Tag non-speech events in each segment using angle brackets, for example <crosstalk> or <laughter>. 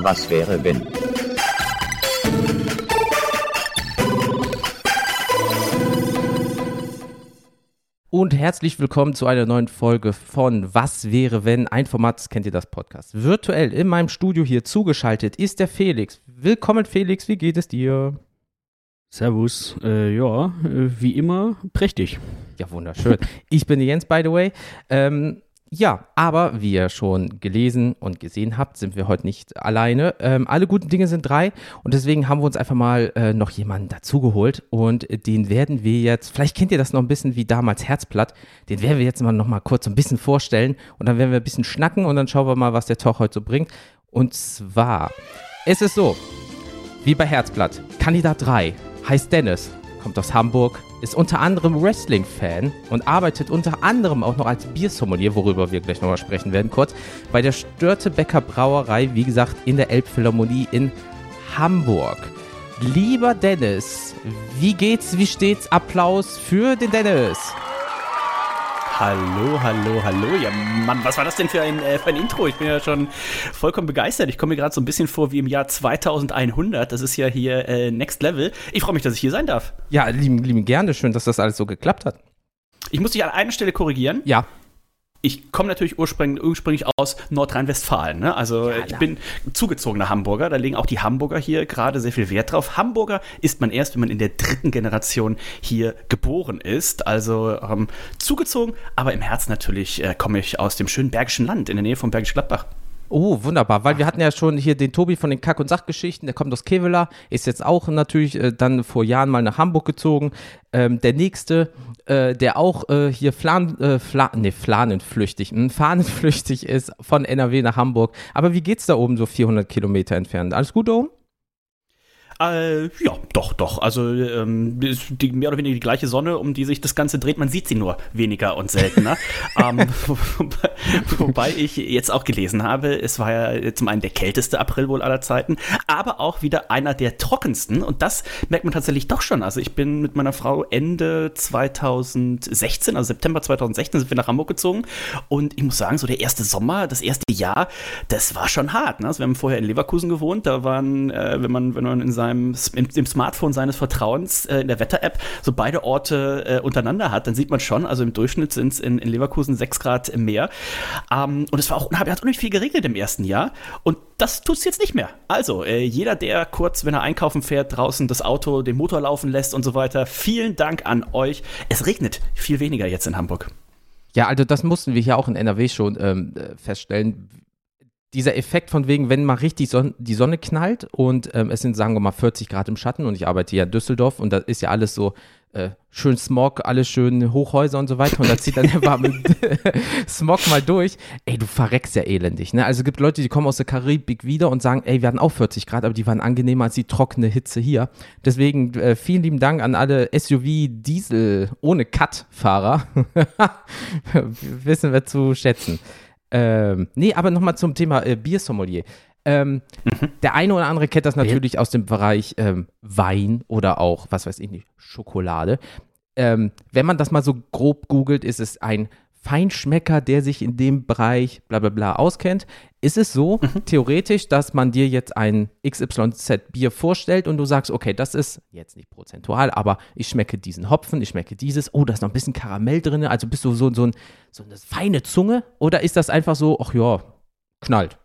Was wäre wenn? Und herzlich willkommen zu einer neuen Folge von Was wäre wenn? Ein Format, kennt ihr das Podcast. Virtuell in meinem Studio hier zugeschaltet ist der Felix. Willkommen Felix, wie geht es dir? Servus, äh, ja, äh, wie immer prächtig. Ja, wunderschön. Ich bin Jens, by the way. Ähm, ja, aber wie ihr schon gelesen und gesehen habt, sind wir heute nicht alleine. Ähm, alle guten Dinge sind drei und deswegen haben wir uns einfach mal äh, noch jemanden dazugeholt und den werden wir jetzt, vielleicht kennt ihr das noch ein bisschen wie damals Herzblatt, den werden wir jetzt mal noch mal kurz ein bisschen vorstellen und dann werden wir ein bisschen schnacken und dann schauen wir mal, was der Talk heute so bringt. Und zwar, es ist so, wie bei Herzblatt, Kandidat 3 heißt Dennis, kommt aus Hamburg, ist unter anderem Wrestling-Fan und arbeitet unter anderem auch noch als Biersommelier, worüber wir gleich nochmal sprechen werden, kurz, bei der Störtebecker Brauerei, wie gesagt, in der Elbphilharmonie in Hamburg. Lieber Dennis, wie geht's, wie steht's? Applaus für den Dennis. Hallo, hallo, hallo. Ja, Mann, was war das denn für ein, äh, für ein Intro? Ich bin ja schon vollkommen begeistert. Ich komme mir gerade so ein bisschen vor wie im Jahr 2100. Das ist ja hier äh, Next Level. Ich freue mich, dass ich hier sein darf. Ja, lieben, lieben gerne. Schön, dass das alles so geklappt hat. Ich muss dich an einer Stelle korrigieren. Ja ich komme natürlich ursprünglich, ursprünglich aus Nordrhein-Westfalen. Ne? Also ja, ich bin zugezogener Hamburger. Da legen auch die Hamburger hier gerade sehr viel Wert drauf. Hamburger ist man erst, wenn man in der dritten Generation hier geboren ist. Also ähm, zugezogen, aber im Herzen natürlich äh, komme ich aus dem schönen Bergischen Land in der Nähe von Bergisch Gladbach. Oh, wunderbar, weil wir hatten ja schon hier den Tobi von den Kack- und Sachgeschichten, der kommt aus Kevela, ist jetzt auch natürlich äh, dann vor Jahren mal nach Hamburg gezogen. Ähm, der nächste, äh, der auch äh, hier Flan, äh, Fla nee, Flanenflüchtig, hm, Fahnenflüchtig ist von NRW nach Hamburg. Aber wie geht's da oben so 400 Kilometer entfernt? Alles gut da oben? Äh, ja, doch, doch. Also ähm, die, mehr oder weniger die gleiche Sonne, um die sich das Ganze dreht. Man sieht sie nur weniger und seltener. <laughs> ähm, wobei, wobei, ich jetzt auch gelesen habe, es war ja zum einen der kälteste April wohl aller Zeiten, aber auch wieder einer der trockensten. Und das merkt man tatsächlich doch schon. Also ich bin mit meiner Frau Ende 2016, also September 2016, sind wir nach Hamburg gezogen. Und ich muss sagen, so der erste Sommer, das erste Jahr, das war schon hart. Ne? Also wir haben vorher in Leverkusen gewohnt. Da waren, äh, wenn man, wenn man in seinem seinem, im, Smartphone seines Vertrauens äh, in der Wetter-App so beide Orte äh, untereinander hat, dann sieht man schon, also im Durchschnitt sind es in, in, Leverkusen sechs Grad mehr. Ähm, und es war auch, hat unheimlich viel geregnet im ersten Jahr. Und das tut es jetzt nicht mehr. Also, äh, jeder, der kurz, wenn er einkaufen fährt, draußen das Auto, den Motor laufen lässt und so weiter, vielen Dank an euch. Es regnet viel weniger jetzt in Hamburg. Ja, also das mussten wir hier auch in NRW schon ähm, äh, feststellen dieser Effekt von wegen, wenn mal richtig Son die Sonne knallt und ähm, es sind, sagen wir mal, 40 Grad im Schatten und ich arbeite ja in Düsseldorf und da ist ja alles so äh, schön Smog, alles schön Hochhäuser und so weiter und da zieht dann der warme <laughs> Smog mal durch. Ey, du verreckst ja elendig, ne? Also es gibt Leute, die kommen aus der Karibik wieder und sagen, ey, wir hatten auch 40 Grad, aber die waren angenehmer als die trockene Hitze hier. Deswegen äh, vielen lieben Dank an alle SUV-Diesel ohne Cut-Fahrer. <laughs> Wissen wir zu schätzen. Ähm, nee, aber nochmal zum Thema äh, Biersommelier. Ähm, mhm. Der eine oder andere kennt das natürlich ja. aus dem Bereich ähm, Wein oder auch, was weiß ich nicht, Schokolade. Ähm, wenn man das mal so grob googelt, ist es ein Feinschmecker, der sich in dem Bereich bla bla bla auskennt. Ist es so, mhm. theoretisch, dass man dir jetzt ein XYZ-Bier vorstellt und du sagst, okay, das ist jetzt nicht prozentual, aber ich schmecke diesen Hopfen, ich schmecke dieses, oh, da ist noch ein bisschen Karamell drin, also bist du so, so, ein, so eine feine Zunge? Oder ist das einfach so, ach ja, knallt?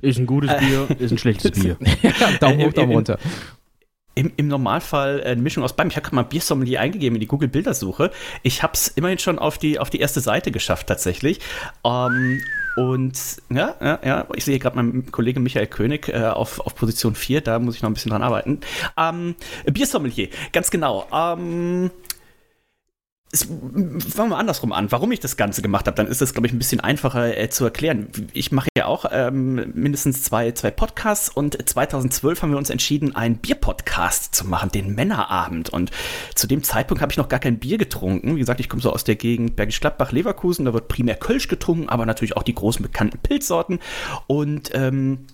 Ist ein gutes Bier, ist ein schlechtes <laughs> Bier. Daumen hoch, Daumen runter im, im Normalfall eine Mischung aus beidem. Ich habe gerade mal Biersommelier eingegeben in die Google-Bildersuche. Ich habe es immerhin schon auf die, auf die erste Seite geschafft, tatsächlich. Ähm, und ja, ja, ja, ich sehe gerade meinen Kollegen Michael König äh, auf, auf Position 4, da muss ich noch ein bisschen dran arbeiten. Ähm, Biersommelier, ganz genau. Ähm, es, fangen wir andersrum an, warum ich das Ganze gemacht habe, dann ist es, glaube ich, ein bisschen einfacher äh, zu erklären. Ich mache ja auch ähm, mindestens zwei, zwei Podcasts und 2012 haben wir uns entschieden, einen Bierpodcast zu machen, den Männerabend. Und zu dem Zeitpunkt habe ich noch gar kein Bier getrunken. Wie gesagt, ich komme so aus der Gegend Bergisch Gladbach, Leverkusen, da wird primär Kölsch getrunken, aber natürlich auch die großen bekannten Pilzsorten. Und ähm,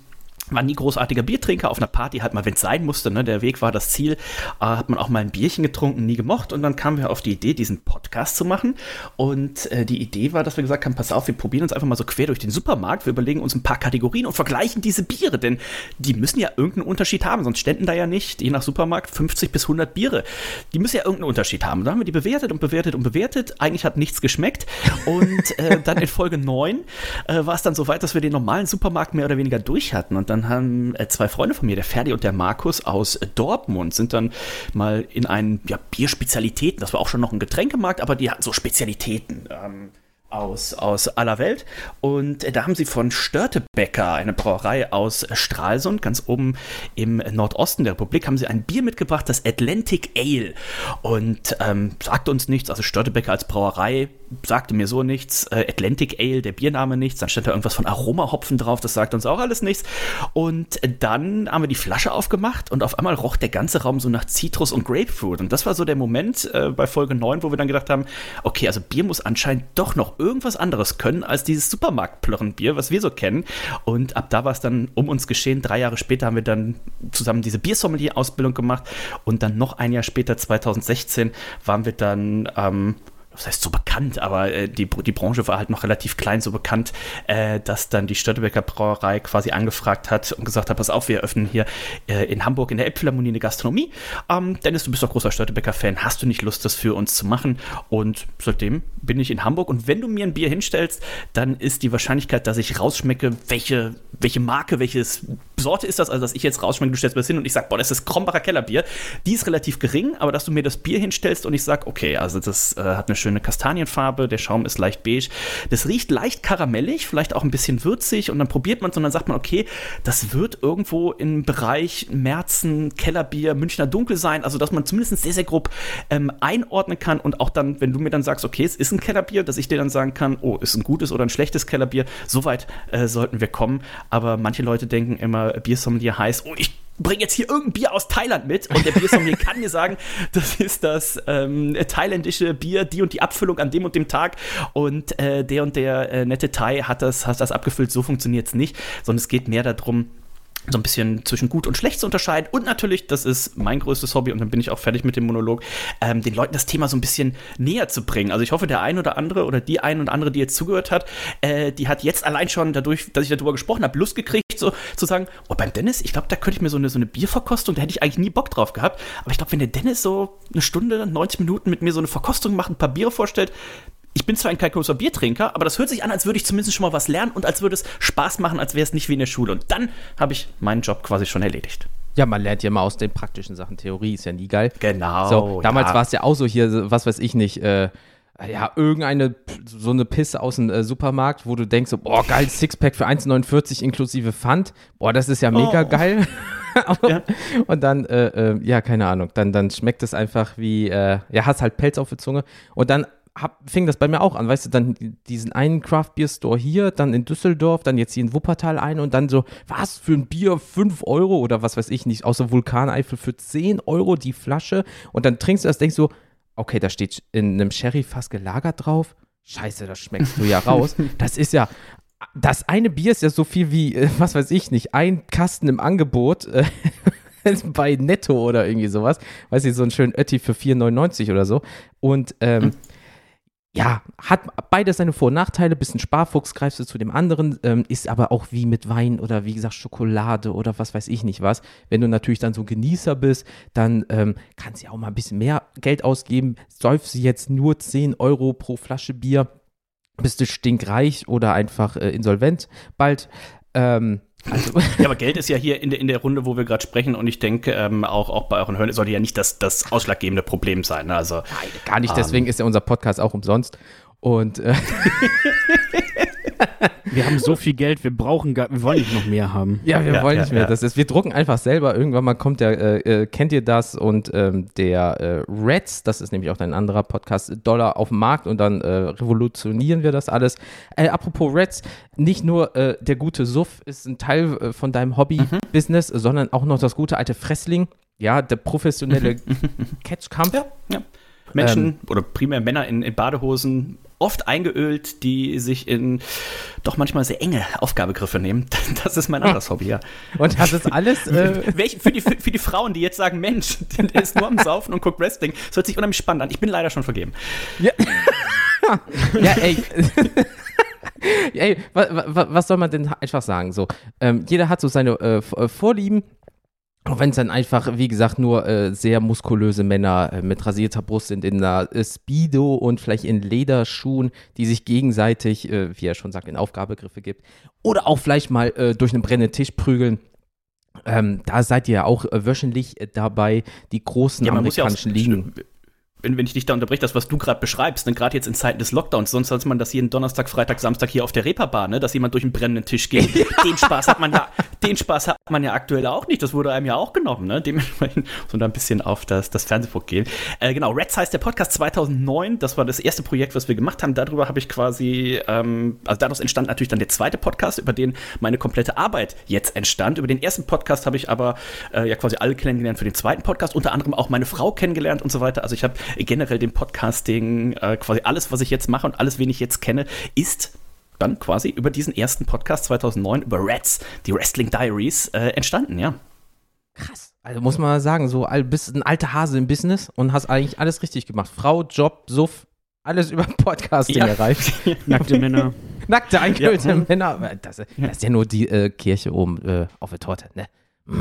war nie großartiger Biertrinker, auf einer Party halt mal, wenn es sein musste, ne, der Weg war das Ziel, äh, hat man auch mal ein Bierchen getrunken, nie gemocht. Und dann kamen wir auf die Idee, diesen Podcast zu machen. Und äh, die Idee war, dass wir gesagt haben, pass auf, wir probieren uns einfach mal so quer durch den Supermarkt, wir überlegen uns ein paar Kategorien und vergleichen diese Biere, denn die müssen ja irgendeinen Unterschied haben, sonst ständen da ja nicht, je nach Supermarkt, 50 bis 100 Biere. Die müssen ja irgendeinen Unterschied haben. Da haben wir die bewertet und bewertet und bewertet, eigentlich hat nichts geschmeckt. Und äh, dann in Folge 9 äh, war es dann so weit, dass wir den normalen Supermarkt mehr oder weniger durch hatten. Und dann dann haben äh, zwei Freunde von mir, der Ferdi und der Markus aus Dortmund, sind dann mal in einen ja, Bierspezialitäten, das war auch schon noch ein Getränkemarkt, aber die hatten so Spezialitäten. Ähm, aus, aus aller Welt. Und da haben sie von Störtebecker, eine Brauerei aus Stralsund, ganz oben im Nordosten der Republik, haben sie ein Bier mitgebracht, das Atlantic Ale. Und ähm, sagte uns nichts, also Störtebecker als Brauerei sagte mir so nichts. Äh, Atlantic Ale, der Biername nichts. Dann stand da irgendwas von Aromahopfen drauf, das sagt uns auch alles nichts. Und dann haben wir die Flasche aufgemacht und auf einmal roch der ganze Raum so nach Zitrus und Grapefruit. Und das war so der Moment äh, bei Folge 9, wo wir dann gedacht haben, okay, also Bier muss anscheinend doch noch irgendwas anderes können als dieses Supermarktplörrenbier, was wir so kennen. Und ab da war es dann um uns geschehen. Drei Jahre später haben wir dann zusammen diese Biersommelier-Ausbildung gemacht und dann noch ein Jahr später, 2016, waren wir dann ähm, das heißt so bekannt, aber äh, die, die Branche war halt noch relativ klein, so bekannt, äh, dass dann die Störtebecker Brauerei quasi angefragt hat und gesagt hat, pass auf, wir eröffnen hier äh, in Hamburg in der Elbphilharmonie eine Gastronomie. Ähm, Dennis, du bist doch großer Störtebecker-Fan, hast du nicht Lust, das für uns zu machen? Und seitdem bin ich in Hamburg und wenn du mir ein Bier hinstellst, dann ist die Wahrscheinlichkeit, dass ich rausschmecke, welche, welche Marke, welches Sorte ist das, also dass ich jetzt rausschmecke, du stellst mir das hin und ich sage, boah, das ist Krombacher Kellerbier, die ist relativ gering, aber dass du mir das Bier hinstellst und ich sage, okay, also das äh, hat eine schöne Kastanienfarbe, der Schaum ist leicht beige. Das riecht leicht karamellig, vielleicht auch ein bisschen würzig und dann probiert man es und dann sagt man, okay, das wird irgendwo im Bereich Märzen, Kellerbier, Münchner Dunkel sein, also dass man zumindest sehr, sehr grob ähm, einordnen kann und auch dann, wenn du mir dann sagst, okay, es ist ein Kellerbier, dass ich dir dann sagen kann, oh, ist ein gutes oder ein schlechtes Kellerbier, soweit äh, sollten wir kommen. Aber manche Leute denken immer, Biersommelier heißt, oh, ich bring jetzt hier irgendein Bier aus Thailand mit. Und der Biersommelier kann mir sagen, <laughs> das ist das ähm, thailändische Bier, die und die Abfüllung an dem und dem Tag. Und äh, der und der äh, nette Thai hat das, hat das abgefüllt. So funktioniert es nicht, sondern es geht mehr darum, so ein bisschen zwischen gut und schlecht zu unterscheiden und natürlich, das ist mein größtes Hobby und dann bin ich auch fertig mit dem Monolog, ähm, den Leuten das Thema so ein bisschen näher zu bringen. Also ich hoffe, der ein oder andere oder die ein und andere, die jetzt zugehört hat, äh, die hat jetzt allein schon dadurch, dass ich darüber gesprochen habe, Lust gekriegt, so zu sagen, oh, beim Dennis, ich glaube, da könnte ich mir so eine, so eine Bierverkostung, da hätte ich eigentlich nie Bock drauf gehabt, aber ich glaube, wenn der Dennis so eine Stunde, 90 Minuten mit mir so eine Verkostung macht, ein paar Biere vorstellt, ich bin zwar ein kein großer Biertrinker, aber das hört sich an, als würde ich zumindest schon mal was lernen und als würde es Spaß machen, als wäre es nicht wie in der Schule. Und dann habe ich meinen Job quasi schon erledigt. Ja, man lernt ja mal aus den praktischen Sachen. Theorie ist ja nie geil. Genau. So, damals ja. war es ja auch so hier, was weiß ich nicht, äh, ja, irgendeine, so eine Pisse aus dem äh, Supermarkt, wo du denkst, so, boah, geil, Sixpack für 1,49 inklusive Pfand. Boah, das ist ja mega Oh. geil. <laughs> Ja. Und dann, äh, äh, ja, keine Ahnung, dann, dann schmeckt es einfach wie, äh, ja, hast halt Pelz auf der Zunge. Und dann hab, fing das bei mir auch an, weißt du, dann diesen einen Craft Beer Store hier, dann in Düsseldorf, dann jetzt hier in Wuppertal ein und dann so, was für ein Bier, 5 Euro oder was weiß ich nicht, außer Vulkaneifel für 10 Euro die Flasche und dann trinkst du das, denkst du, okay, da steht in einem Sherry-Fass gelagert drauf, scheiße, das schmeckst du ja raus, <laughs> das ist ja, das eine Bier ist ja so viel wie, äh, was weiß ich nicht, ein Kasten im Angebot, äh, <laughs> bei Netto oder irgendwie sowas. Weiß ich, so einen schönen Ötti für 4,99 oder so. Und ähm, ja, hat beides seine Vor- und Nachteile. Bisschen Sparfuchs greifst du zu dem anderen, ähm, ist aber auch wie mit Wein oder wie gesagt Schokolade oder was weiß ich nicht was. Wenn du natürlich dann so ein Genießer bist, dann ähm, kannst du ja auch mal ein bisschen mehr Geld ausgeben. Säufst du jetzt nur 10 Euro pro Flasche Bier, bist du stinkreich oder einfach äh, insolvent bald. Ähm, also, Ja, aber Geld ist ja hier in der, in der Runde, wo wir gerade sprechen und ich denke, ähm, auch, auch bei euren Hörern sollte ja nicht das, das ausschlaggebende Problem sein. ne? Also, Gar nicht, deswegen ist ja unser Podcast auch umsonst. Und äh, <laughs> Wir haben so viel Geld, wir brauchen gar, wir wollen nicht noch mehr haben. ja, wir Ja, wollen ja, nicht mehr. ja. Das ist, wir drucken einfach selber. Irgendwann mal kommt der, äh, äh, kennt ihr das? Und ähm, der äh, Reds, das ist nämlich auch ein anderer Podcast, Dollar auf dem Markt und dann äh, revolutionieren wir das alles. Äh, apropos Reds, nicht nur äh, der gute Suff ist ein Teil äh, von deinem Hobby-Business, sondern auch noch das gute alte Fressling. Ja, der professionelle <laughs> Catchcamp. ja. Menschen oder primär Männer in, in Badehosen oft eingeölt, die sich in doch manchmal sehr enge Aufgabegriffe nehmen. <laughs> Das ist mein anderes Hobby, ja. Und das ist alles. <laughs> Äh für, die, für, für, die Frauen, die jetzt sagen, Mensch, <laughs> der ist nur am Saufen und guckt Wrestling, das hört sich unheimlich spannend an. Ich bin leider schon vergeben. Ja, ja ey. ey, was, was, soll man denn einfach sagen? So, ähm, jeder hat so seine äh, äh Vorlieben. Auch wenn es dann einfach, wie gesagt, nur äh, sehr muskulöse Männer äh, mit rasierter Brust sind in einer äh, Speedo und vielleicht in Lederschuhen, die sich gegenseitig, äh, wie er schon sagt, in Aufgabegriffe gibt. Oder auch vielleicht mal äh, durch einen brennenden Tisch prügeln. Ähm, da seid ihr ja auch äh, wöchentlich dabei, die großen ja, amerikanischen ja Ligen wenn, wenn ich dich da unterbreche, das, was du gerade beschreibst, ne, gerade jetzt in Zeiten des Lockdowns, sonst hat man das jeden Donnerstag, Freitag, Samstag hier auf der Reeperbahn, ne, dass jemand durch einen brennenden Tisch geht. <laughs> den Spaß hat man ja, den Spaß hat man ja aktuell auch nicht. Das wurde einem ja auch genommen, ne? Dementsprechend <laughs> so da ein bisschen auf das, das Fernsehbuch gehen. Äh, genau, Reds heißt der Podcast 2009. Das war das erste Projekt, was wir gemacht haben. Darüber habe ich quasi, ähm, also daraus entstand natürlich dann der zweite Podcast, über den meine komplette Arbeit jetzt entstand. Über den ersten Podcast habe ich aber äh, ja quasi alle kennengelernt für den zweiten Podcast, unter anderem auch meine Frau kennengelernt und so weiter. Also ich habe generell dem Podcasting, äh, quasi alles, was ich jetzt mache und alles, wen ich jetzt kenne, ist dann quasi über diesen ersten Podcast 2009 über Rats, die Wrestling Diaries, äh, entstanden, ja. Krass. Also muss man sagen, so bist ein alter Hase im Business und hast eigentlich alles richtig gemacht. Frau, Job, Suff, alles über Podcasting ja. erreicht. <laughs> Nackte Männer. Nackte, eingehüllte ja. Männer. Das, das, ist ja nur die äh, Kirche oben äh, auf der Torte, ne? <laughs>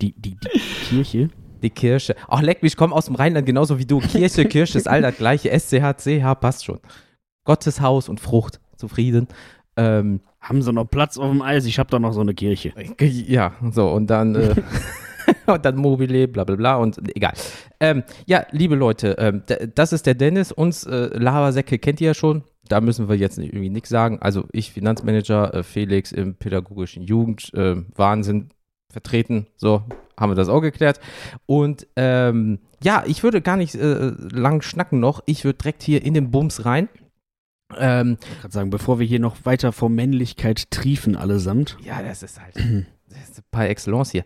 Die, die, die Kirche? Die Kirche. Ach, leck mich, ich komme aus dem Rheinland genauso wie du. Kirche, Kirche ist all das gleiche. SCH, passt schon. Gottes Haus und Frucht. Zufrieden. Ähm, Haben sie noch Platz auf dem Eis? Ich habe da noch so eine Kirche. Ja, so, und dann. Äh, <laughs> und dann Mobile, bla bla bla und egal. Ähm, ja, liebe Leute, ähm, das ist der Dennis. Uns äh, Lavasäcke kennt ihr ja schon. Da müssen wir jetzt irgendwie nichts sagen. Also ich Finanzmanager, äh, Felix im pädagogischen Jugend, äh, Wahnsinn, vertreten. So, haben wir das auch geklärt. Und ähm, ja, ich würde gar nicht äh, lang schnacken noch. Ich würde direkt hier in den Bums rein. Ähm, ich kann sagen, bevor wir hier noch weiter vor Männlichkeit triefen allesamt. Ja, das ist halt das ist par excellence hier.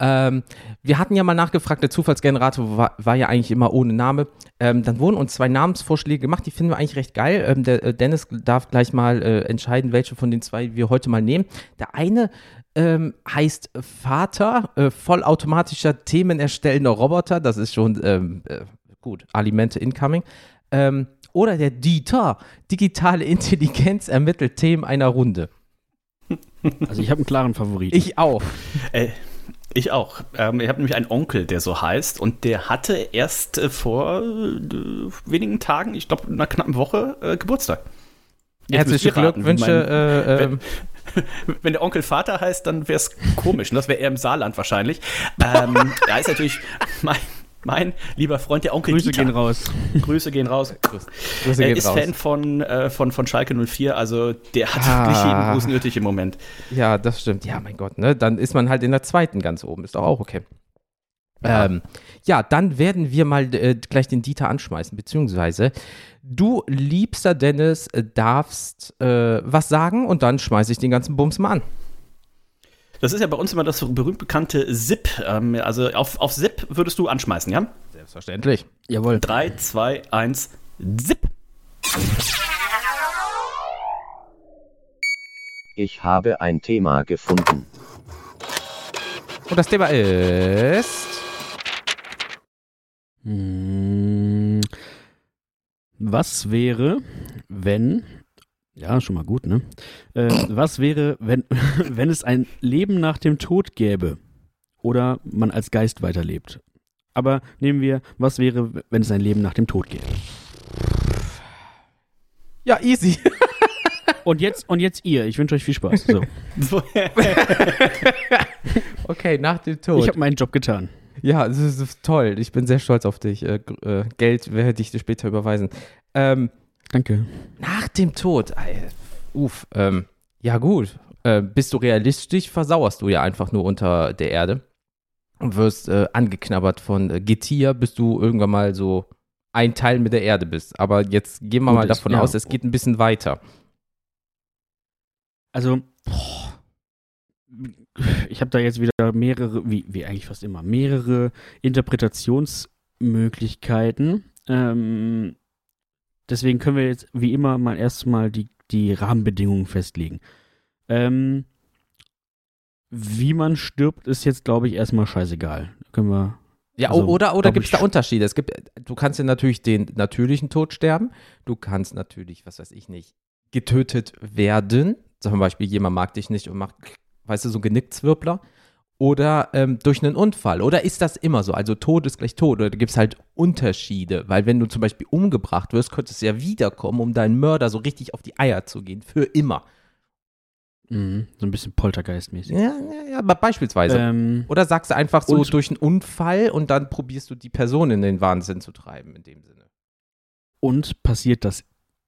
Ähm, wir hatten ja mal nachgefragt, der Zufallsgenerator war, war ja eigentlich immer ohne Name. Ähm, dann wurden uns zwei Namensvorschläge gemacht, die finden wir eigentlich recht geil. Ähm, der äh, Dennis darf gleich mal äh, entscheiden, welche von den zwei wir heute mal nehmen. Der eine ähm, heißt Vater, äh, vollautomatischer themenerstellender Roboter. Das ist schon ähm, äh, gut, Alimente incoming. Ähm, oder der Dieter, digitale Intelligenz ermittelt Themen einer Runde. <laughs> Also ich habe einen klaren Favoriten. Ich auch. Äh, ich auch. Ähm, ich habe nämlich einen Onkel, der so heißt, und der hatte erst äh, vor äh, wenigen Tagen, ich glaube, einer knappen Woche, äh, Geburtstag. Jetzt Herzliche Glückwünsche. Äh, wenn, ähm, <laughs> wenn, der Onkel Vater heißt, dann wäre es komisch. Und das wäre eher im Saarland wahrscheinlich. ähm, <laughs> er ist natürlich mein, mein lieber Freund, der Onkel Grüße Dieter. gehen raus. Grüße gehen raus. Grüße er gehen ist raus. Fan von, äh, von, von Schalke 04, also der hat ah. wirklich jeden Gruß nötig im Moment. Ja, das stimmt. Ja, mein Gott, ne? Dann ist man halt in der zweiten ganz oben. Ist doch auch okay. Ja, ähm, ja dann werden wir mal äh, gleich den Dieter anschmeißen, beziehungsweise du, liebster Dennis, äh, darfst äh, was sagen und dann schmeiße ich den ganzen Bums mal an. Das ist ja bei uns immer das berühmt bekannte SIP. Ähm, also auf, auf SIP würdest du anschmeißen, ja? Selbstverständlich. Jawohl. 3, 2, 1, SIP. Ich habe ein Thema gefunden. Und das Thema ist. Hm, was wäre, wenn ja, schon mal gut, ne? Äh, was wäre, wenn, <laughs> wenn es ein Leben nach dem Tod gäbe oder man als Geist weiterlebt? Aber nehmen wir, was wäre, wenn es ein Leben nach dem Tod gäbe? Ja, easy. <laughs> Und jetzt, und jetzt ihr. Ich wünsche euch viel Spaß. So. <laughs> okay, nach dem Tod. Ich habe meinen Job getan. Ja, das ist toll. Ich bin sehr stolz auf dich. Äh, äh, Geld werde ich dir später überweisen. Ähm, Danke. Nach dem Tod, äh, uff, ähm, ja gut, äh, bist du realistisch, versauerst du ja einfach nur unter der Erde und wirst äh, angeknabbert von äh, Getier, bis du irgendwann mal so ein Teil mit der Erde bist. Aber jetzt gehen wir gut, mal davon ich, ja. aus, es geht ein bisschen weiter. Also, boah, ich habe da jetzt wieder mehrere, wie, wie eigentlich fast immer, mehrere Interpretationsmöglichkeiten. Ähm, deswegen können wir jetzt wie immer mal erstmal die, die Rahmenbedingungen festlegen. Ähm, wie man stirbt, ist jetzt, glaube ich, erstmal scheißegal. Können wir. Ja, Also, oder, oder gibt es da Unterschiede? Es gibt, du kannst ja natürlich den natürlichen Tod sterben. Du kannst natürlich, was weiß ich nicht, getötet werden. Zum Beispiel, jemand mag dich nicht und macht, weißt du, so einen Genickzwirbler. Oder ähm, durch einen Unfall. Oder ist das immer so? Also Tod ist gleich Tod. Oder gibt es halt Unterschiede? Weil wenn du zum Beispiel umgebracht wirst, könntest du ja wiederkommen, um deinen Mörder so richtig auf die Eier zu gehen. Für immer. Mhm, so ein bisschen Poltergeist-mäßig. Ja, ja, ja, aber beispielsweise. Ähm, Oder sagst du einfach so durch einen Unfall und dann probierst du die Person in den Wahnsinn zu treiben, in dem Sinne. und passiert das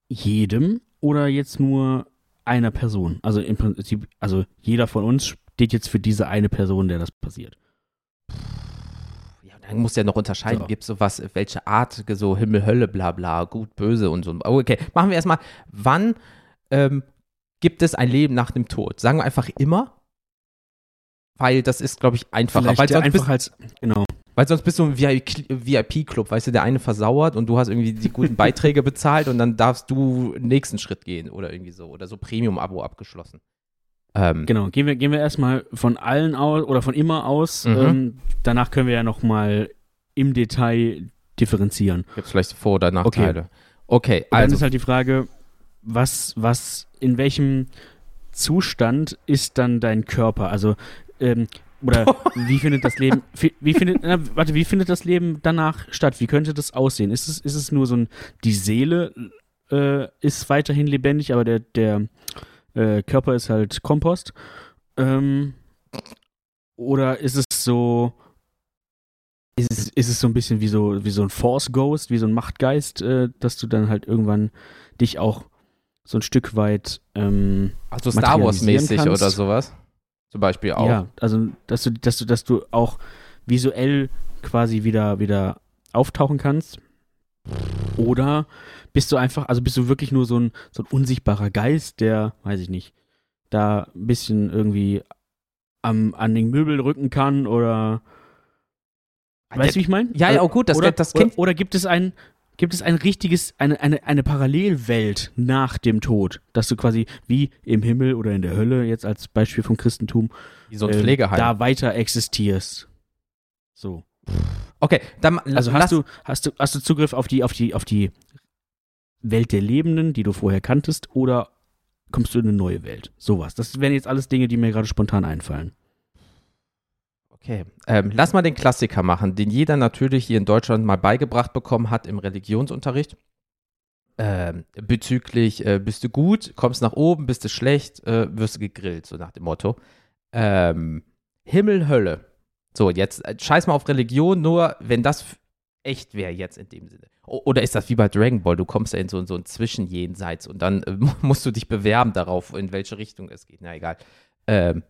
jedem oder jetzt nur einer Person? Also im Prinzip, also jeder von uns steht jetzt für diese eine Person, der das passiert. Ja, dann musst du ja noch unterscheiden, So. gibt es sowas, welche Art, so Himmel, Hölle, bla bla, gut, böse und so. Oh, Okay, machen wir erstmal, wann ähm, gibt es ein Leben nach dem Tod? Sagen wir einfach immer, weil das ist, glaube ich, einfacher. Vielleicht bist, einfach als, genau. Weil sonst bist du ein VIP-Club, weißt du, der eine versauert und du hast irgendwie die guten <laughs> Beiträge bezahlt und dann darfst du den nächsten Schritt gehen oder irgendwie so. Oder so Premium-Abo abgeschlossen. Ähm, Genau, gehen wir, gehen wir erstmal von allen aus oder von immer aus. Mhm. Ähm, danach können wir ja nochmal im Detail differenzieren. Gibt es vielleicht Vor- oder Nachteile? Okay, Und dann also ist halt die Frage, was, was, in welchem Zustand ist dann dein Körper? Also, ähm, oder <laughs> wie findet das Leben, wie findet, na, warte, wie findet das Leben danach statt? Wie könnte das aussehen? Ist es, ist es nur so ein, die Seele äh, ist weiterhin lebendig, aber der, der äh, Körper ist halt Kompost? Ähm, oder ist es so, ist es, ist es so ein bisschen wie so, wie so ein Force Ghost, wie so ein Machtgeist, äh, dass du dann halt irgendwann dich auch so ein Stück weit ähm, Also Star Wars-mäßig oder sowas. Zum Beispiel auch. Ja, also dass du, dass du, dass du auch visuell quasi wieder, wieder auftauchen kannst. Oder bist du einfach, also bist du wirklich nur so ein, so ein unsichtbarer Geist, der, weiß ich nicht, da ein bisschen irgendwie am, an den Möbel rücken kann oder weißt du, wie ich meine? Ja, ja, oh gut, das, oder, das oder, kennt. oder gibt es ein gibt es ein richtiges eine, eine, eine Parallelwelt nach dem Tod, dass du quasi wie im Himmel oder in der Hölle jetzt als Beispiel vom Christentum Wie so ein ähm, Pflegeheim. da weiter existierst. So. okay, dann Also hast du hast du hast du Zugriff auf die auf die auf die Welt der Lebenden, die du vorher kanntest oder kommst du in eine neue Welt? Sowas. Das wären jetzt alles Dinge, die mir gerade spontan einfallen. Okay, ähm, lass mal den Klassiker machen, den jeder natürlich hier in Deutschland mal beigebracht bekommen hat im Religionsunterricht. Ähm, bezüglich, äh, bist du gut, kommst nach oben, bist du schlecht, äh, wirst du gegrillt, so nach dem Motto. Ähm, Himmel, Hölle. So, jetzt äh, scheiß mal auf Religion, nur wenn das echt wäre jetzt in dem Sinne. O oder ist das wie bei Dragon Ball, du kommst ja in so, so ein Zwischenjenseits und dann äh, <laughs> musst du dich bewerben darauf, in welche Richtung es geht. Na egal. Ähm,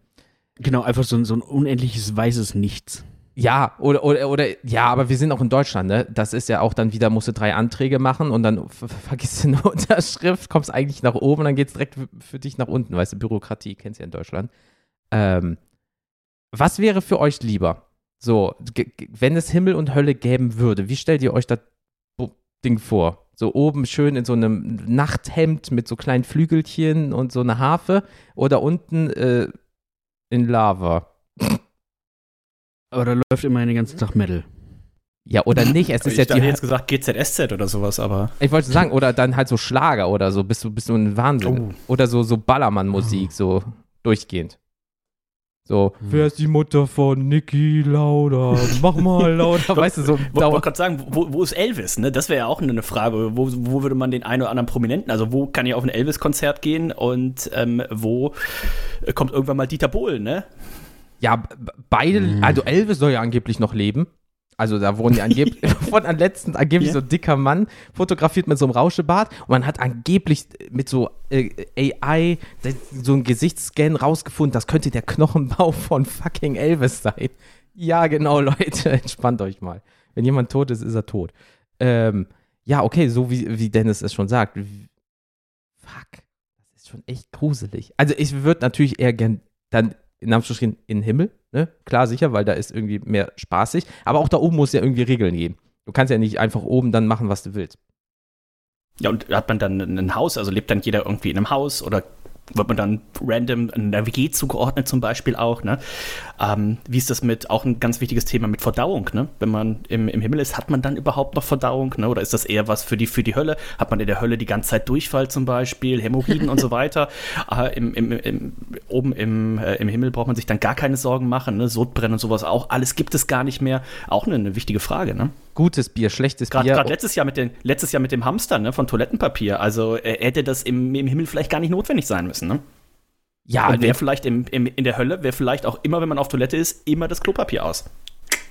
Genau, einfach so ein, so ein unendliches weißes Nichts. Ja, oder, oder, oder, ja, aber wir sind auch in Deutschland, ne? Das ist ja auch dann wieder, musst du drei Anträge machen und dann ver- vergisst du eine <laughs> Unterschrift, kommst eigentlich nach oben und dann geht's direkt für, dich nach unten, weißt du, Bürokratie, kennst du ja in Deutschland. Ähm, was wäre für euch lieber? So, wenn es Himmel und Hölle geben würde, wie stellt ihr euch das Ding vor? So oben schön in so einem Nachthemd mit so kleinen Flügelchen und so eine Harfe oder unten äh, in Lava? Aber da läuft immerhin den ganzen Tag Metal. Ja, oder nicht. Es ist ich jetzt hätte die, jetzt gesagt GZSZ oder sowas, aber. Ich wollte sagen, oder dann halt so Schlager oder so, bist du, bist du ein Wahnsinn. Oh. Oder so, so Ballermann-Musik, so durchgehend. So, Hm. wer ist die Mutter von Niki Lauda? Mach mal lauter, <laughs> weißt du, so Ich wollte gerade sagen, wo, wo ist Elvis? Ne? Das wäre ja auch eine Frage. Wo, wo würde man den einen oder anderen Prominenten, also wo kann ich auf ein Elvis-Konzert gehen und ähm, wo äh, kommt irgendwann mal Dieter Bohlen, ne? Ja, beide, Hm. also Elvis soll ja angeblich noch leben. Also da wurden ja angeblich, von an letzten angeblich Ja. so ein dicker Mann fotografiert mit so einem Rauschebart und man hat angeblich mit so äh, AI so ein Gesichtsscan rausgefunden, das könnte der Knochenbau von fucking Elvis sein. Ja, genau, <laughs> Leute, entspannt euch mal. Wenn jemand tot ist, ist er tot. Ähm, ja, okay, so wie, wie Dennis es schon sagt. Fuck, das ist schon echt gruselig. Also ich würde natürlich eher gern dann in Anführungsstrichen in den Himmel, ne? Klar, sicher, weil da ist irgendwie mehr spaßig. Aber auch da oben muss es ja irgendwie Regeln geben. Du kannst ja nicht einfach oben dann machen, was du willst. Ja, und hat man dann ein Haus, also lebt dann jeder irgendwie in einem Haus oder wird man dann random einer WG zugeordnet zum Beispiel auch, ne? Ähm, wie ist das mit, auch ein ganz wichtiges Thema mit Verdauung, ne? Wenn man im, im Himmel ist, hat man dann überhaupt noch Verdauung, ne? Oder ist das eher was für die, für die Hölle? Hat man in der Hölle die ganze Zeit Durchfall zum Beispiel, Hämorrhoiden und so <laughs> weiter? Äh, im, im, im, oben im, äh, im Himmel braucht man sich dann gar keine Sorgen machen, ne? Sodbrennen und sowas auch. Alles gibt es gar nicht mehr. Auch eine, eine wichtige Frage, ne? Gutes Bier, schlechtes Grad, Bier. Gerade letztes Jahr mit den, letztes Jahr mit dem Hamster, ne? Von Toilettenpapier. Also äh, hätte das im, im Himmel vielleicht gar nicht notwendig sein müssen, ne? ja, Und wäre vielleicht im, im, in der Hölle, wäre vielleicht auch immer, wenn man auf Toilette ist, immer das Klopapier aus.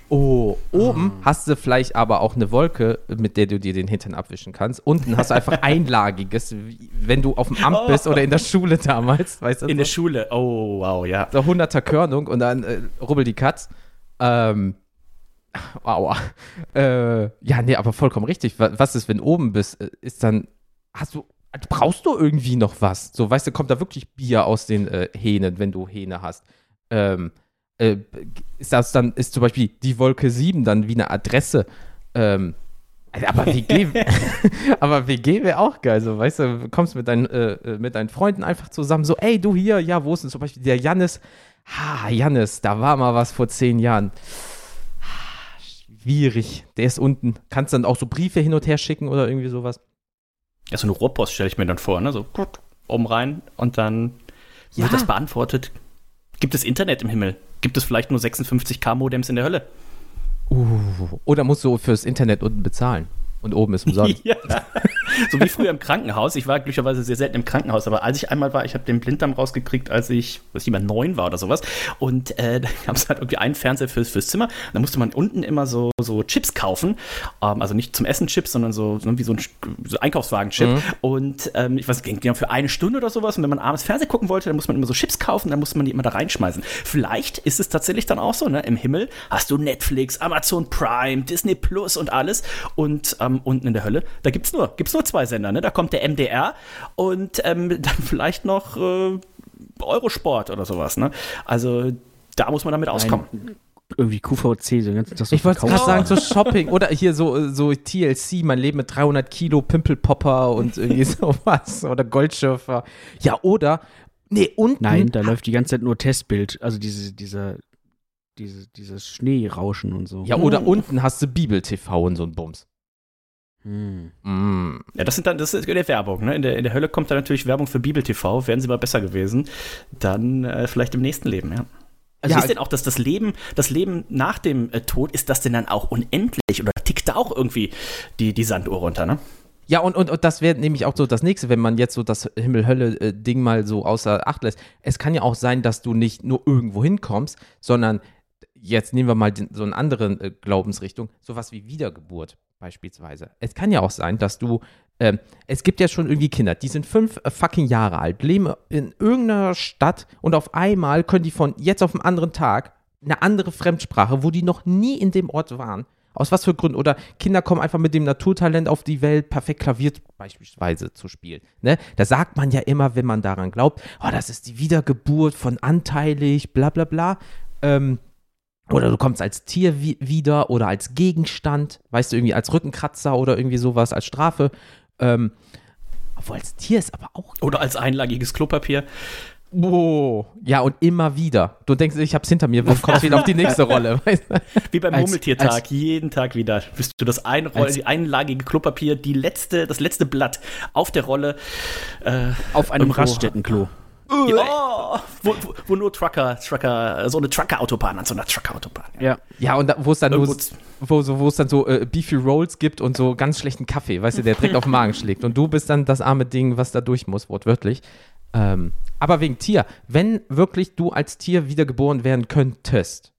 Oh, oben hast du vielleicht aber auch eine Wolke, mit der du dir den Hintern abwischen kannst. Unten hast du einfach <laughs> einlagiges, wenn du auf dem Amt bist oder in der Schule damals, weißt du? In der so, Schule, oh wow, ja. so 100er Körnung und dann äh, rubbel die Katz. Ähm, aua. Äh, ja, nee, aber vollkommen richtig. Wa- Was ist, wenn oben bist? Äh, Ist dann, hast du, brauchst du irgendwie noch was? So, weißt du, kommt da wirklich Bier aus den äh, Hähnen, wenn du Hähne hast? Ähm, äh, ist das dann, ist zum Beispiel die Wolke 7 dann wie eine Adresse? Ähm, aber WG, <laughs> <laughs> aber WG wäre auch geil, so, weißt du, du kommst mit deinen, äh, äh, mit deinen Freunden einfach zusammen, so, ey, du hier, ja, wo ist denn zum Beispiel der Jannis? Ha, Jannis, da war mal was vor zehn Jahren. Schwierig, der ist unten. Kannst dann auch so Briefe hin und her schicken oder irgendwie sowas? Ja, so eine Rohrpost stelle ich mir dann vor, ne? So gut, oben rein und dann Ja. wird das beantwortet. Gibt es Internet im Himmel? Gibt es vielleicht nur 56k-Modems in der Hölle? Uh, oder musst du fürs Internet unten bezahlen? Und oben ist umsonst. <laughs> Ja. <laughs> <laughs> so wie früher im Krankenhaus. Ich war glücklicherweise sehr selten im Krankenhaus, aber als ich einmal war, ich habe den Blinddarm rausgekriegt, als ich, was ich immer neun war oder sowas. Und äh, <laughs> da gab es halt irgendwie einen Fernseher fürs, fürs Zimmer. Da musste man unten immer so, so Chips kaufen. Ähm, also nicht zum Essen Chips, sondern so, so wie so ein so Einkaufswagen-Chip. Und ähm, ich weiß nicht, ging für eine Stunde oder sowas. Und wenn man abends Fernsehen gucken wollte, dann muss man immer so Chips kaufen, dann musste man die immer da reinschmeißen. Vielleicht ist es tatsächlich dann auch so, ne? Im Himmel hast du Netflix, Amazon Prime, Disney Plus und alles. Und ähm, unten in der Hölle, da gibt's nur, gibt's nur zwei Sender, ne? Da kommt der MDR und ähm, <laughs> dann vielleicht noch äh, Eurosport oder sowas, ne? Also da muss man damit auskommen. Irgendwie QVC, so ganzen Tag so Ich wollte gerade sagen, so Shopping oder hier so, so TLC, mein Leben mit 300 Kilo Pimpelpopper und irgendwie <laughs> sowas oder Goldschürfer. Ja, oder, nee, unten. Nein, da läuft die ganze Zeit nur Testbild. Also diese, dieser, diese, dieses Schneerauschen und so. Ja, oder unten hast du Bibel-TV und so ein Bums. Mm. Ja, das sind dann, das ist der Werbung, ne? In der, in der Hölle kommt dann natürlich Werbung für Bibel TV. Wären sie mal besser gewesen, dann äh, vielleicht im nächsten Leben, ja. Also Ja, ist denn auch, dass das Leben, das Leben nach dem äh, Tod, ist das denn dann auch unendlich oder tickt da auch irgendwie die, die Sanduhr runter, ne? Ja, und, und, und das wäre nämlich auch so das nächste, wenn man jetzt so das Himmel-Hölle-Ding mal so außer Acht lässt. Es kann ja auch sein, dass du nicht nur irgendwo hinkommst, sondern jetzt nehmen wir mal den, so eine andere äh, Glaubensrichtung, sowas wie Wiedergeburt beispielsweise. Es kann ja auch sein, dass du, ähm, es gibt ja schon irgendwie Kinder, die sind fünf äh, fucking Jahre alt, leben in irgendeiner Stadt und auf einmal können die von jetzt auf den anderen Tag eine andere Fremdsprache, wo die noch nie in dem Ort waren. Aus was für Gründen? Oder Kinder kommen einfach mit dem Naturtalent auf die Welt, perfekt Klavier beispielsweise zu spielen. Ne? Da sagt man ja immer, wenn man daran glaubt, oh, das ist die Wiedergeburt von anteilig, bla bla bla. Ähm, oder du kommst als Tier wi wieder oder als Gegenstand, weißt du, irgendwie als Rückenkratzer oder irgendwie sowas, als Strafe. Ähm, obwohl als Tier ist aber auch. Oder als einlagiges Klopapier. Oh, ja, und immer wieder. Du denkst, ich hab's hinter mir, wo kommst du wieder auf die nächste Rolle? <laughs> Weißt du? Wie beim Als- Murmeltiertag, als- jeden Tag wieder. Bist du das Einroll, Als- die einlagige Klopapier, die letzte, das letzte Blatt auf der Rolle. Äh, Auf einem. Raststättenklo. Oh, wo, wo, wo nur Trucker, Trucker, so eine Trucker-Autobahn an so einer Trucker-Autobahn. Ja. Ja. Ja, und da, wo es dann nur, wo, so, wo es dann so äh, Beefy Rolls gibt und so ganz schlechten Kaffee, weißt du, der direkt auf den Magen schlägt. Und du bist dann das arme Ding, was da durch muss, wortwörtlich. Ähm, aber wegen Tier, wenn wirklich du als Tier wiedergeboren werden könntest,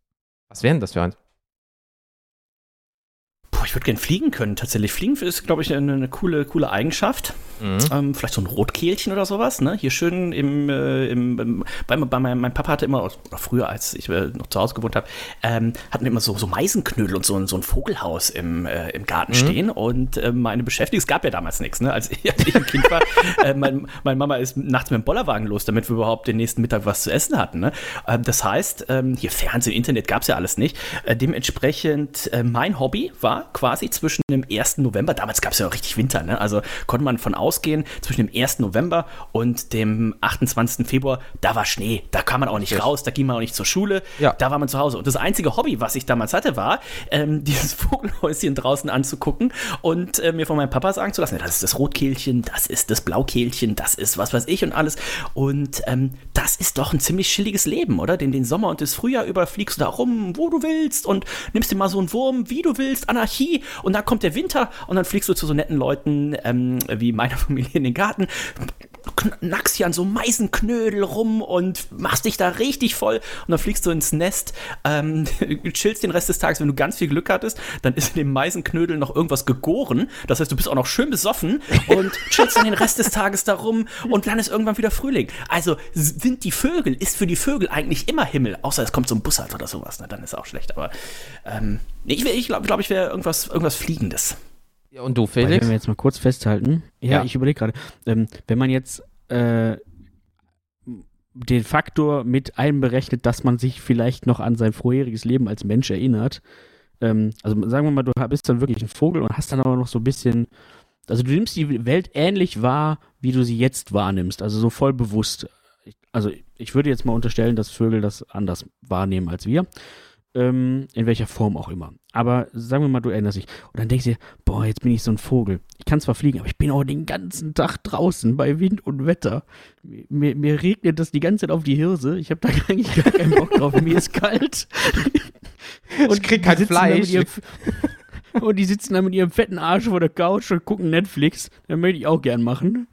was wären das für ein? Boah, ich würde gern fliegen können, tatsächlich. Fliegen ist, glaube ich, eine, eine coole, coole Eigenschaft. Ähm, vielleicht so ein Rotkehlchen oder sowas, ne? Hier schön im, äh, im, im bei, bei meinem, mein Papa hatte immer, oder früher, als ich äh, noch zu Hause gewohnt habe, ähm, hatten wir immer so, so Meisenknödel und so, ein- so ein Vogelhaus im, äh, im Garten stehen. Und äh, meine Beschäftigung, es gab ja damals nichts, ne? Als <laughs> ich, als ich ein Kind war, äh, mein, meine Mama ist nachts mit dem Bollerwagen los, damit wir überhaupt den nächsten Mittag was zu essen hatten. Ne? Ähm, das heißt, ähm, hier Fernsehen, Internet gab es ja alles nicht. Äh, dementsprechend, mein Hobby war quasi zwischen dem 1. November, damals gab es ja auch richtig Winter, ne? also konnte man von ausgehen, zwischen dem 1. November und dem 28. Februar, da war Schnee, da kam man auch nicht raus, da ging man auch nicht zur Schule, Ja. da war man zu Hause. Und das einzige Hobby, was ich damals hatte, war, ähm, <laughs> dieses Vogelhäuschen draußen anzugucken und äh, mir von meinem Papa sagen zu lassen, das ist das Rotkehlchen, das ist das Blaukehlchen, das ist was weiß ich und alles. Und ähm, das ist doch ein ziemlich chilliges Leben, oder? Den, den Sommer und das Frühjahr über fliegst du da rum, wo du willst und nimmst dir mal so einen Wurm, wie du willst, Anarchie. Und dann kommt der Winter und dann fliegst du zu so netten Leuten ähm, wie meiner Familie in den Garten, knackst hier an so Meisenknödel rum und machst dich da richtig voll und dann fliegst du ins Nest, ähm, <laughs> chillst den Rest des Tages, wenn du ganz viel Glück hattest, dann ist in dem Meisenknödel noch irgendwas gegoren, das heißt, du bist auch noch schön besoffen und chillst dann den Rest des Tages da rum und dann ist irgendwann wieder Frühling. Also sind die Vögel, ist für die Vögel eigentlich immer Himmel, außer es kommt so ein Bussard oder sowas, ne, dann ist auch schlecht, aber ähm, ich, wär- ich glaube, glaub, ich wäre irgendwas, irgendwas Fliegendes. Ja, Und du, Felix? Wenn wir jetzt mal kurz festhalten. Ja, Ja. ich überlege gerade. Ähm, wenn man jetzt äh, den Faktor mit einberechnet, dass man sich vielleicht noch an sein vorheriges Leben als Mensch erinnert. Ähm, also sagen wir mal, du bist dann wirklich ein Vogel und hast dann aber noch so ein bisschen. Also du nimmst die Welt ähnlich wahr, wie du sie jetzt wahrnimmst. Also so voll bewusst. Also ich würde jetzt mal unterstellen, dass Vögel das anders wahrnehmen als wir. Ähm, in welcher Form auch immer. Aber sagen wir mal, du erinnerst dich. Und dann denkst du dir, boah, jetzt bin ich so ein Vogel. Ich kann zwar fliegen, aber ich bin auch den ganzen Tag draußen bei Wind und Wetter. Mir, mir regnet das die ganze Zeit auf die Hirse. Ich habe da <laughs> eigentlich gar keinen Bock drauf. Mir ist kalt. <laughs> Ich krieg kein Fleisch. <laughs> und die sitzen da mit ihrem fetten Arsch vor der Couch und gucken Netflix. Das möchte ich auch gern machen.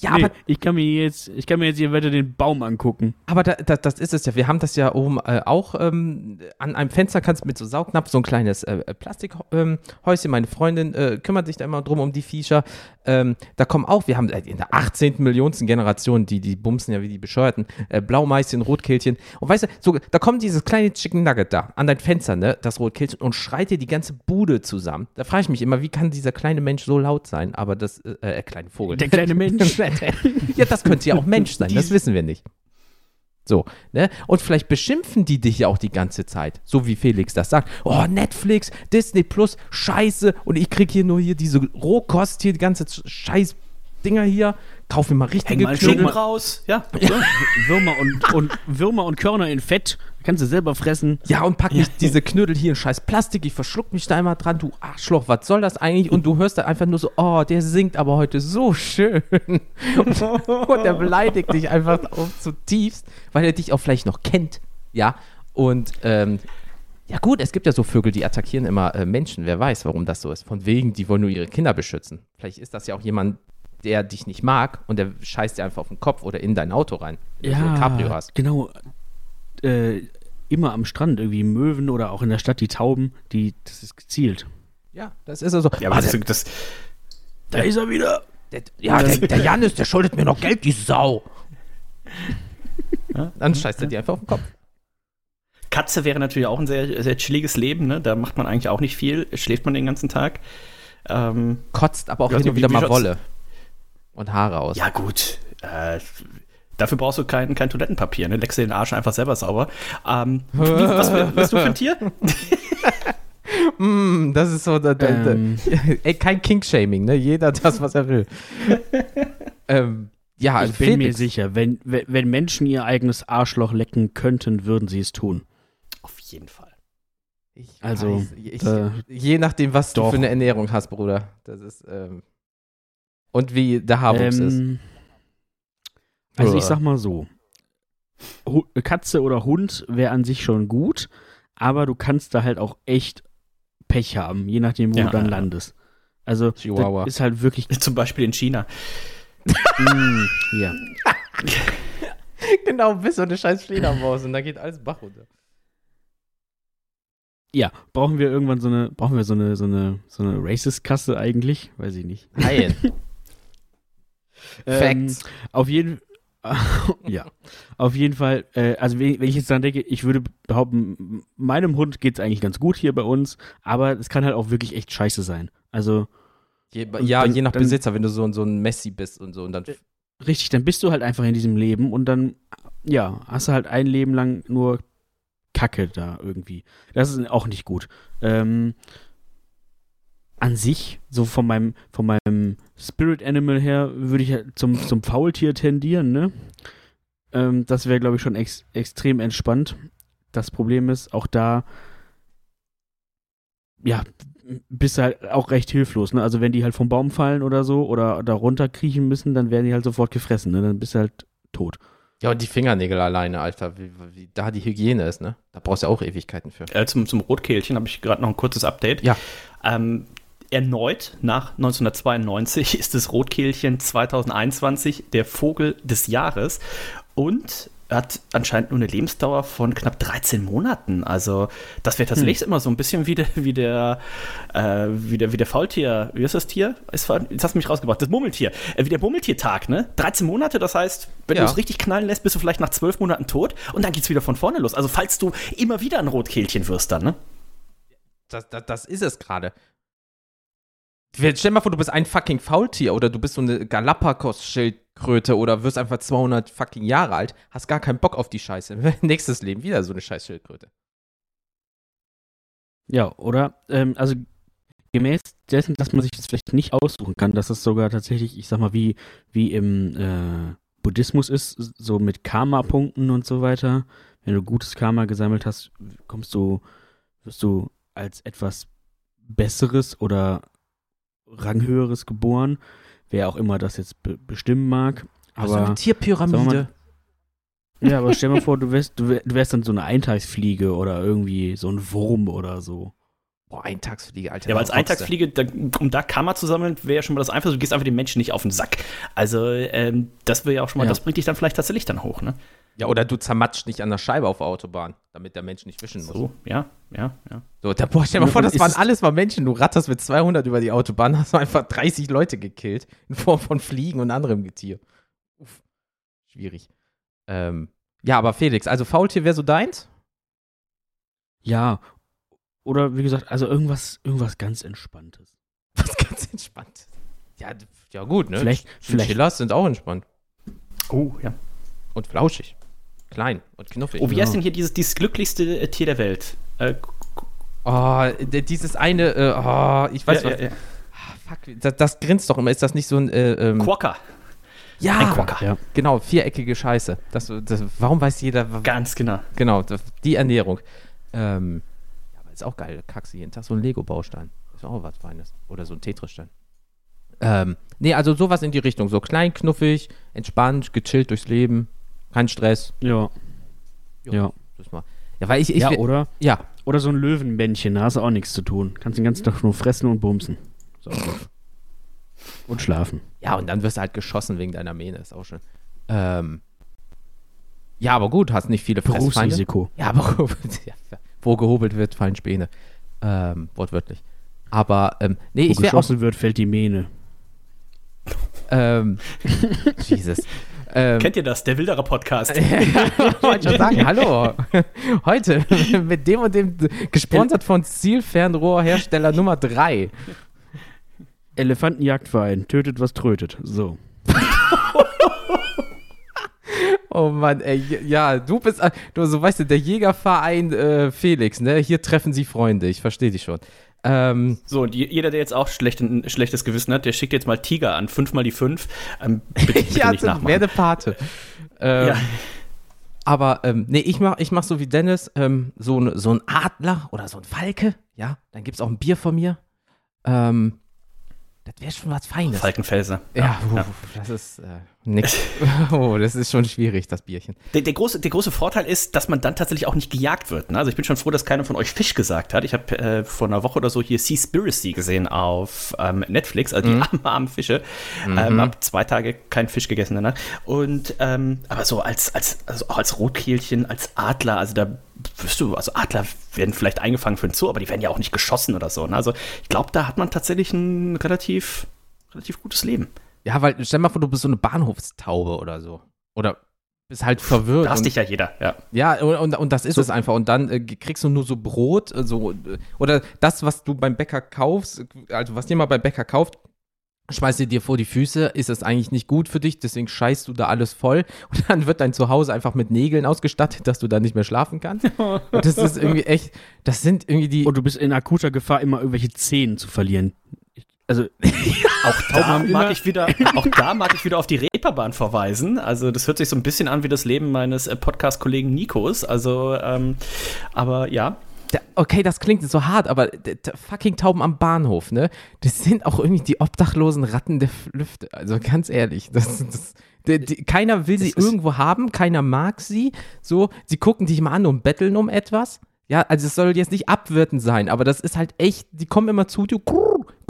Ja, Nee, aber ich kann mir jetzt, ich kann mir jetzt hier weiter den Baum angucken. Aber da, da, das ist es ja. Wir haben das ja oben äh, auch ähm, an einem Fenster kannst du mit so Saugnapf so ein kleines äh, Plastikhäuschen. Ähm. Meine Freundin äh, kümmert sich da immer drum um die Viecher. Ähm, da kommen auch, wir haben äh, in der 18. Millionsten Generation, die, die bumsen ja wie die Bescheuerten, äh, Blaumeißchen, Rotkehlchen. Und weißt du, so, da kommt dieses kleine Chicken Nugget da an dein Fenster, ne, das Rotkehlchen, und schreit dir die ganze Bude zusammen. Da frage ich mich immer, wie kann dieser kleine Mensch so laut sein? Aber das, äh, äh kleine Vogel. Der kleine Mensch. <laughs> ja, das könnte ja auch Mensch sein, das wissen wir nicht. So, ne? Und vielleicht beschimpfen die dich ja auch die ganze Zeit, so wie Felix das sagt. Oh, Netflix, Disney Plus, Scheiße. Und ich krieg hier nur hier diese Rohkost hier, die ganze scheiß Dinger hier. Kauf mir mal Häng richtige mal einen Schinken Knödel. raus, ja. Würmer und, und Würmer und Körner in Fett. Kannst du selber fressen. Ja, und pack nicht diese Knödel hier in scheiß Plastik. Ich verschluck mich da immer dran. Du Arschloch, was soll das eigentlich? Und du hörst da einfach nur so, oh, der singt aber heute so schön. <laughs> Und, und er beleidigt dich einfach auch zutiefst, weil er dich auch vielleicht noch kennt. Ja, und ähm, ja gut, es gibt ja so Vögel, die attackieren immer äh, Menschen. Wer weiß, warum das so ist. Von wegen, die wollen nur ihre Kinder beschützen. Vielleicht ist das ja auch jemand, der dich nicht mag und der scheißt dir einfach auf den Kopf oder in dein Auto rein. Wenn du ein Cabrio hast. genau. Äh, immer am Strand, irgendwie Möwen oder auch in der Stadt die Tauben, die, das ist gezielt. Ja, das ist also. Ja, aber Ah, das, der- das, Da ist er wieder. Der, ja, der, der Janis, der schuldet mir noch Geld, die Sau. Dann scheißt er dir einfach auf den Kopf. Katze wäre natürlich auch ein sehr, sehr chilliges Leben, ne? Da macht man eigentlich auch nicht viel, schläft man den ganzen Tag. Ähm, Kotzt aber auch Ja, wie- wieder wie mal Wolle. Und Haare aus. ja, gut. Äh, dafür brauchst du kein, kein Toilettenpapier, ne? Leckst dir den Arsch einfach selber sauber. Ähm, was bist du für ein Tier? <laughs> Mm, das ist so. Da, da, Ähm. da. <laughs> Ey, kein King-Shaming, ne? Jeder das, was er will. <laughs> ähm, ja, also ich bin mir sicher, wenn, wenn Menschen ihr eigenes Arschloch lecken könnten, würden sie es tun. Auf jeden Fall. Ich Also, weiß, ich, äh, je nachdem, was du doch. für eine Ernährung hast, Bruder. Das ist. Ähm, und wie der Haarwuchs ist. Ähm, also ich sag mal so, Katze oder Hund wäre an sich schon gut, aber du kannst da halt auch echt Pech haben, je nachdem, wo Ja, du dann ja. landest. Also Chihuahua. das ist halt wirklich <laughs> Zum Beispiel in China. mm, ja. <laughs> Genau, bis so eine scheiß Fledermaus und da geht alles Bach runter. Ja, brauchen wir irgendwann so eine, brauchen wir so eine, so eine, so eine Racist-Kasse eigentlich? Weiß ich nicht. Nein. <laughs> Ähm, Facts. auf jeden <laughs> ja, auf jeden Fall, äh, also wenn, wenn ich jetzt dran denke, ich würde behaupten, meinem Hund geht es eigentlich ganz gut hier bei uns, aber es kann halt auch wirklich echt scheiße sein. Also Je, ja, dann- je nach dann- Besitzer, wenn du so, ein- so ein Messi bist und so und dann richtig, dann bist du halt einfach in diesem Leben und dann, ja, hast du halt ein Leben lang nur Kacke da irgendwie. Das ist auch nicht gut. Ähm, an sich, so von meinem, von meinem Spirit Animal her, würde ich halt zum, zum Faultier tendieren, ne? Ähm, das wäre, glaube ich, schon ex extrem entspannt. Das Problem ist, auch da, ja, bist du halt auch recht hilflos, ne? Also wenn die halt vom Baum fallen oder so oder da runterkriechen müssen, dann werden die halt sofort gefressen, ne? Dann bist du halt tot. Ja, und die Fingernägel alleine, Alter, wie, wie da die Hygiene ist, ne? Da brauchst du ja auch Ewigkeiten für. Äh, zum, zum Rotkehlchen habe ich gerade noch ein kurzes Update. Ja. Ähm, erneut nach 1992 ist das Rotkehlchen 2021 der Vogel des Jahres und hat anscheinend nur eine Lebensdauer von knapp 13 Monaten. Also das wäre tatsächlich immer so ein bisschen wie der, wie der, äh, wie der, wie der Faultier, wie ist das Tier? Ist, jetzt hast du mich rausgebracht, das Murmeltier. Äh, wie der Murmeltiertag, ne? 13 Monate, das heißt, wenn Ja. du es richtig knallen lässt, bist du vielleicht nach 12 Monaten tot und dann geht's wieder von vorne los. Also falls du immer wieder ein Rotkehlchen wirst dann, ne? Das, das, das ist es gerade. Stell dir mal vor, du bist ein fucking Faultier oder du bist so eine Galapagos-Schildkröte oder wirst einfach 200 fucking Jahre alt, hast gar keinen Bock auf die Scheiße. <laughs> Nächstes Leben wieder so eine scheiß Schildkröte. Ja, oder? Ähm, also gemäß dessen, dass man sich das vielleicht nicht aussuchen kann, dass es sogar tatsächlich, ich sag mal, wie, wie im äh, Buddhismus ist, so mit Karma-Punkten und so weiter. Wenn du gutes Karma gesammelt hast, kommst du, wirst du als etwas Besseres oder Ranghöheres geboren, wer auch immer das jetzt be bestimmen mag. Also Aber eine Tierpyramide. ja, aber stell mal vor, du wärst, du wär- du wärst dann so eine Eintagsfliege oder irgendwie so ein Wurm oder so. Boah, Eintagsfliege, Alter. Ja, aber als. Eintagsfliege, da, um da Karma zu sammeln, wäre ja schon mal das Einfachste. Du gehst einfach den Menschen nicht auf den Sack. Also, ähm, das wäre ja auch schon mal, Ja. das bringt dich dann vielleicht tatsächlich dann hoch, ne? Ja, oder du zermatscht nicht an der Scheibe auf der Autobahn, damit der Mensch nicht wischen muss. So, ja, ja, ja. So, da, boah, stell dir mal vor, das waren es- alles mal Menschen. Du ratterst mit 200 über die Autobahn, hast du einfach 30 Leute gekillt in Form von Fliegen und anderem Getier. Uff, schwierig. Ähm, ja, aber Felix, also Faultier wäre so deins? Ja. Oder wie gesagt, also irgendwas, irgendwas ganz Entspanntes. <laughs> Was ganz entspannt. Ja, ja gut, ne? Vielleicht- vielleicht- Chinchillas sind auch entspannt. Oh, ja. Und flauschig. Klein und knuffig. Oh, wie Ja. heißt denn hier dieses, dieses glücklichste äh, Tier der Welt? Äh, Oh, dieses eine, äh, oh, ich weiß ja, was. ja, ja. Ah, fuck, das, das grinst doch immer. Ist das nicht so ein, äh, ähm, Quokka. ja, ein Quokka. Ja. genau, viereckige Scheiße. Das, das, warum weiß jeder, Ganz genau. genau, das, die Ernährung. Ähm, ja, aber ist auch geil, kackst du jeden Tag so ein Lego-Baustein. Ist auch was Feines. Oder so ein Tetris-Stein. Ähm, nee, also sowas in die Richtung. So klein, knuffig, entspannt, gechillt durchs Leben, kein Stress. Ja. Ja. Ja. Das mal. Ja, weil ich, ich ja, oder? ja, Oder so ein Löwenmännchen, da hast du auch nichts zu tun. Kannst den ganzen Tag nur fressen und bumsen. So. <laughs> Und schlafen. Ja, und dann wirst du halt geschossen wegen deiner Mähne, ist auch schön. Ähm, ja, aber gut, hast nicht viele. Berufsrisiko. Ja, aber <laughs> wo gehobelt wird, fallen Späne. Ähm, wortwörtlich. Aber, ähm, nee, Wo ich wäre auch, geschossen wird, fällt die Mähne. ähm, <laughs> Jesus. Ähm, Kennt ihr das? Der Wilderer Podcast. <laughs> wollte schon sagen, hallo. <laughs> Heute <laughs> mit dem und dem, gesponsert von Zielfernrohrhersteller Nummer 3. Elefantenjagdverein, tötet was trötet. So. Oh Mann, ey, ja, du bist, äh, du, so weißt du, der Jägerverein äh, Felix, ne? Hier treffen sie Freunde, ich verstehe dich schon. Ähm, So, und je- jeder, der jetzt auch schlecht, ein schlechtes Gewissen hat, der schickt jetzt mal Tiger an. Fünfmal die fünf. Ähm, bitte, <laughs> bitte ja, nicht nachmachen. werde Pate. Ähm, Ja. Aber, ähm, nee, ich mach, ich mach so wie Dennis, ähm, so, ein- so ein Adler oder so ein Falke, ja, dann gibt's auch ein Bier von mir. Ähm, das wäre schon was Feines. Falkenfelser. Ja, ja. uff, das ist äh, nix. <laughs> oh, das ist schon schwierig, das Bierchen. Der, der, große, der große Vorteil ist, dass man dann tatsächlich auch nicht gejagt wird. Ne? Also ich bin schon froh, dass keiner von euch Fisch gesagt hat. Ich habe äh, vor einer Woche oder so hier Seaspiracy gesehen auf ähm, Netflix, also die armen, <laughs> armen Fische. Ähm, hab zwei Tage keinen Fisch gegessen danach. Und ähm, aber so als, als, also auch als Rotkehlchen, als Adler, also da wirst du, also Adler werden vielleicht eingefangen für den Zoo, aber die werden ja auch nicht geschossen oder so. Ne? Also ich glaube, da hat man tatsächlich ein relativ, relativ gutes Leben. Ja, weil stell mal vor, du bist so eine Bahnhofstaube oder so. Oder bist halt verwirrt. Da hast dich ja jeder, ja. Ja, und, und, und das ist So. es einfach. Und dann äh, kriegst du nur so Brot, äh, so, äh, oder das, was du beim Bäcker kaufst, äh, also was jemand beim Bäcker kauft, schmeißt dir dir vor die Füße, ist das eigentlich nicht gut für dich, deswegen scheißt du da alles voll <laughs> und dann wird dein Zuhause einfach mit Nägeln ausgestattet, dass du da nicht mehr schlafen kannst. <laughs> Und das ist irgendwie echt, das sind irgendwie die, Und du bist in akuter Gefahr, immer irgendwelche Zehen zu verlieren. Also, <laughs> Auch da mag ich wieder, auch da mag ich wieder auf die Reeperbahn verweisen. Also das hört sich so ein bisschen an wie das Leben meines äh, Podcast-Kollegen Nikos. Also, ähm, aber ja, Okay, das klingt so hart, aber fucking Tauben am Bahnhof, ne? Das sind auch irgendwie die obdachlosen Ratten der Lüfte. Also ganz ehrlich, das, das, die, die, keiner will sie irgendwo haben, keiner mag sie. So, sie gucken dich mal an und betteln um etwas. Ja, also es soll jetzt nicht abwertend sein, aber das ist halt echt, die kommen immer zu dir,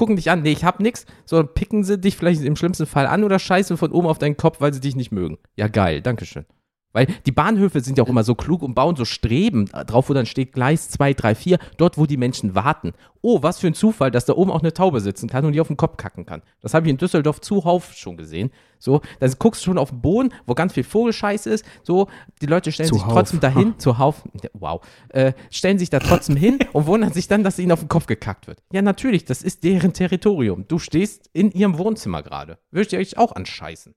gucken dich an, nee, ich hab nix, sondern picken sie dich vielleicht im schlimmsten Fall an oder scheißen von oben auf deinen Kopf, weil sie dich nicht mögen. Ja, geil, dankeschön. Weil die Bahnhöfe sind ja auch immer so klug und bauen so Streben drauf, wo dann steht Gleis 2, 3, 4, dort, wo die Menschen warten. Oh, was für ein Zufall, dass da oben auch eine Taube sitzen kann und die auf den Kopf kacken kann. Das habe ich in Düsseldorf zuhauf schon gesehen. So, dann guckst du schon auf den Boden, wo ganz viel Vogelscheiß ist. So, die Leute stellen sich Zuhauf. trotzdem dahin, zuhauf, wow, äh, stellen sich da trotzdem hin <laughs> und wundern sich dann, dass ihnen auf den Kopf gekackt wird. Ja, natürlich, das ist deren Territorium. Du stehst in ihrem Wohnzimmer gerade. Würdet ihr euch auch anscheißen?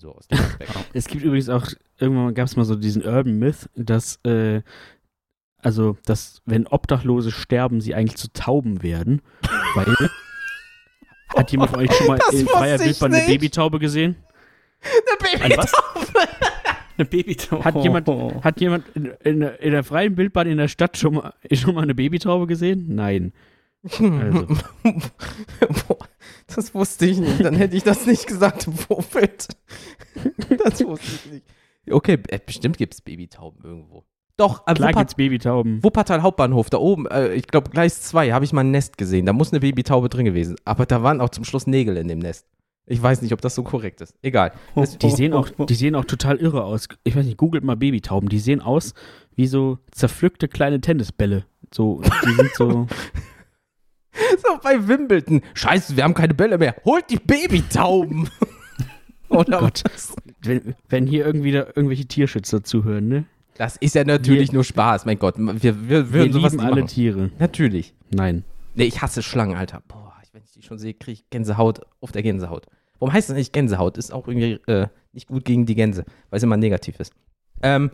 So aus dem Aspekt. <laughs> es gibt übrigens auch, irgendwann gab es mal so diesen Urban Myth, dass, äh, also, dass, wenn Obdachlose sterben, sie eigentlich zu Tauben werden. <laughs> Weil. Hat jemand von euch schon mal in freier Wildbahn eine. Babytaube gesehen? ein was? <laughs> Eine Babytaube. Hat jemand, hat jemand in, in, der- in der freien Wildbahn in der Stadt schon mal, schon mal eine Babytaube gesehen? Nein. Also. <laughs> Das wusste ich nicht. Dann hätte ich das nicht gesagt im Vorfeld. <laughs> Das wusste ich nicht. Okay, äh, bestimmt gibt es Babytauben irgendwo. Doch, äh, Klar Wuppat gibt's Babytauben. Wuppertal Hauptbahnhof, da oben, äh, ich glaube Gleis 2, habe ich mal ein Nest gesehen. Da muss eine Babytaube drin gewesen. Aber da waren auch zum Schluss Nägel in dem Nest. Ich weiß nicht, ob das so korrekt ist. Egal. Das, Die sehen, auch, die sehen auch total irre aus. Ich weiß nicht, googelt mal Babytauben. Die sehen aus wie so zerpflückte kleine Tennisbälle. So, die sind so. <laughs> <laughs> so bei Wimbledon. Scheiße, wir haben keine Bälle mehr. Holt die Babytauben. <laughs> Oder Gott. was? wenn, wenn hier irgendwie irgendwelche Tierschützer zuhören, ne? Das ist ja natürlich Wir- nur Spaß, mein Gott. Wir, wir, Wir würden sowas lieben alle machen. Tiere. Natürlich. Nein. Nee, ich hasse Schlangen, Alter. Boah, wenn ich die schon sehe, kriege ich Gänsehaut auf der Gänsehaut. Warum heißt das nicht Gänsehaut? Ist auch irgendwie äh, nicht gut gegen die Gänse, weil es immer negativ ist. Ähm,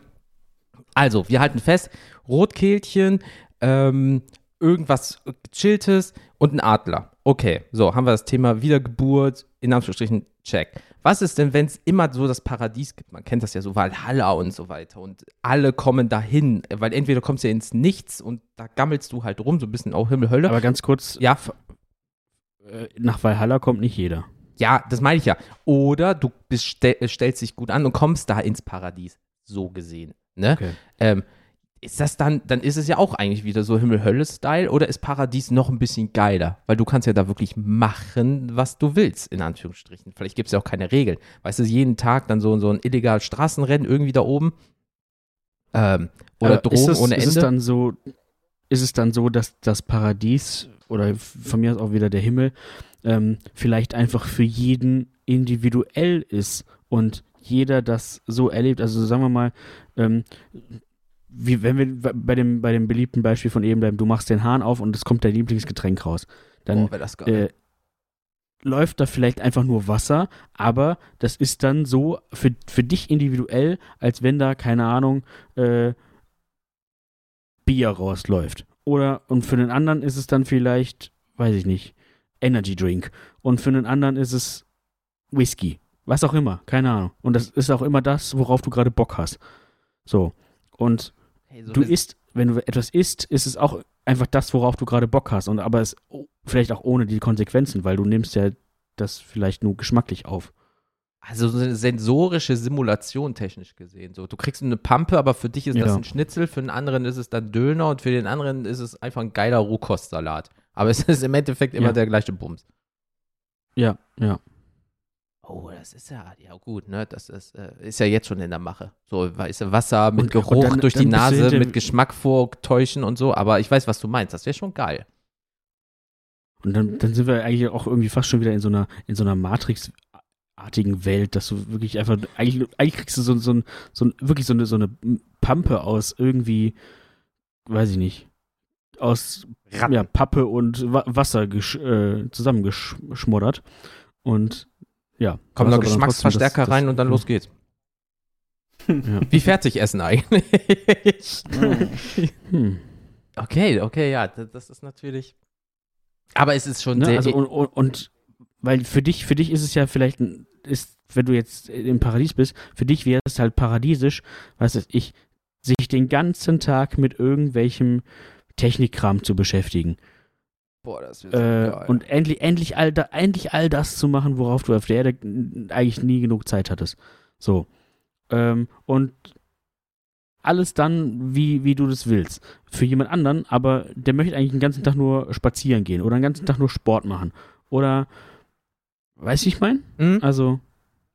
also, wir halten fest, Rotkehlchen, ähm, irgendwas Gechilltes und ein Adler. Okay, so, haben wir das Thema Wiedergeburt, in Anführungsstrichen, check. Was ist denn, wenn es immer so das Paradies gibt? Man kennt das ja so, Valhalla und so weiter. Und alle kommen dahin, weil entweder kommst du ja ins Nichts und da gammelst du halt rum, so ein bisschen auch Himmel, Hölle. Aber ganz kurz, ja, äh, nach Valhalla kommt nicht jeder. ja, das meine ich ja. Oder du bist, stell, stellst dich gut an und kommst da ins Paradies, so gesehen. Ne? Okay. Ähm, ist das dann, dann ist es ja auch eigentlich wieder so Himmel-Hölle-Style oder ist Paradies noch ein bisschen geiler? Weil du kannst ja da wirklich machen, was du willst, in Anführungsstrichen. Vielleicht gibt es ja auch keine Regeln. Weißt du, jeden Tag dann so, so ein illegales Straßenrennen irgendwie da oben. Ähm, oder Aber ist Drogen es, ohne ist Ende. Es dann so, ist es dann so, dass das Paradies oder von mir aus auch wieder der Himmel ähm, vielleicht einfach für jeden individuell ist und jeder das so erlebt. Also sagen wir mal, ähm, wie wenn wir bei dem, bei dem beliebten Beispiel von eben bleiben, du machst den Hahn auf und es kommt dein Lieblingsgetränk raus. Dann geil. äh, läuft da vielleicht einfach nur Wasser, aber das ist dann so für, für dich individuell, als wenn da, keine Ahnung, äh, Bier rausläuft. Oder, und für den anderen ist es dann vielleicht, weiß ich nicht, Energy Drink. Und für den anderen ist es Whisky. Was auch immer, keine Ahnung. Und das ist auch immer das, worauf du gerade Bock hast. So. Und Hey, so du isst, wenn du etwas isst, ist es auch einfach das, worauf du gerade Bock hast. Und aber es oh, vielleicht auch ohne die Konsequenzen, weil du nimmst ja das vielleicht nur geschmacklich auf. Also so eine sensorische Simulation technisch gesehen. So, du kriegst eine Pampe, aber für dich ist das Ja. ein Schnitzel, für den anderen ist es dann Döner und für den anderen ist es einfach ein geiler Rohkostsalat. Aber es <laughs> ist im Endeffekt immer Ja. der gleiche Bums. Ja, ja. Oh, das ist ja, ja gut, ne? Das ist, äh, ist ja jetzt schon in der Mache. So, weißt du, Wasser mit Und- Geruch und dann- durch die dann du Nase, mit Geschmack vortäuschen und so, aber ich weiß, was du meinst. Das wäre schon geil. Und dann, dann sind wir eigentlich auch irgendwie fast schon wieder in so einer, in so einer Matrix-artigen Welt, dass du wirklich einfach, eigentlich, eigentlich kriegst du so, so, so, wirklich so eine, so eine Pampe aus irgendwie, weiß ich nicht, aus Ratten. ja, Pappe und Wa Wasser äh, zusammengeschmoddert. Und ja. Kommen noch Geschmacksverstärker trotzdem das- rein das- und dann los geht's. <laughs> Ja. Wie fertig essen eigentlich? Hm. <laughs> okay, okay, ja, das, das ist natürlich. Aber es ist schon Ne? sehr. Also und, und, und weil für dich, für dich ist es ja vielleicht, ist, wenn du jetzt im Paradies bist, für dich wäre es halt paradiesisch, was weiß ich, sich den ganzen Tag mit irgendwelchem Technikkram zu beschäftigen. Boah, das ist Äh, und endlich, endlich, all da, endlich all das zu machen, worauf du auf der Erde eigentlich nie genug Zeit hattest. So. Ähm, und alles dann, wie, wie du das willst. Für jemand anderen, aber der möchte eigentlich den ganzen Tag nur spazieren gehen oder den ganzen Tag nur Sport machen. Oder, weißt du, wie ich meine? Mhm. Also,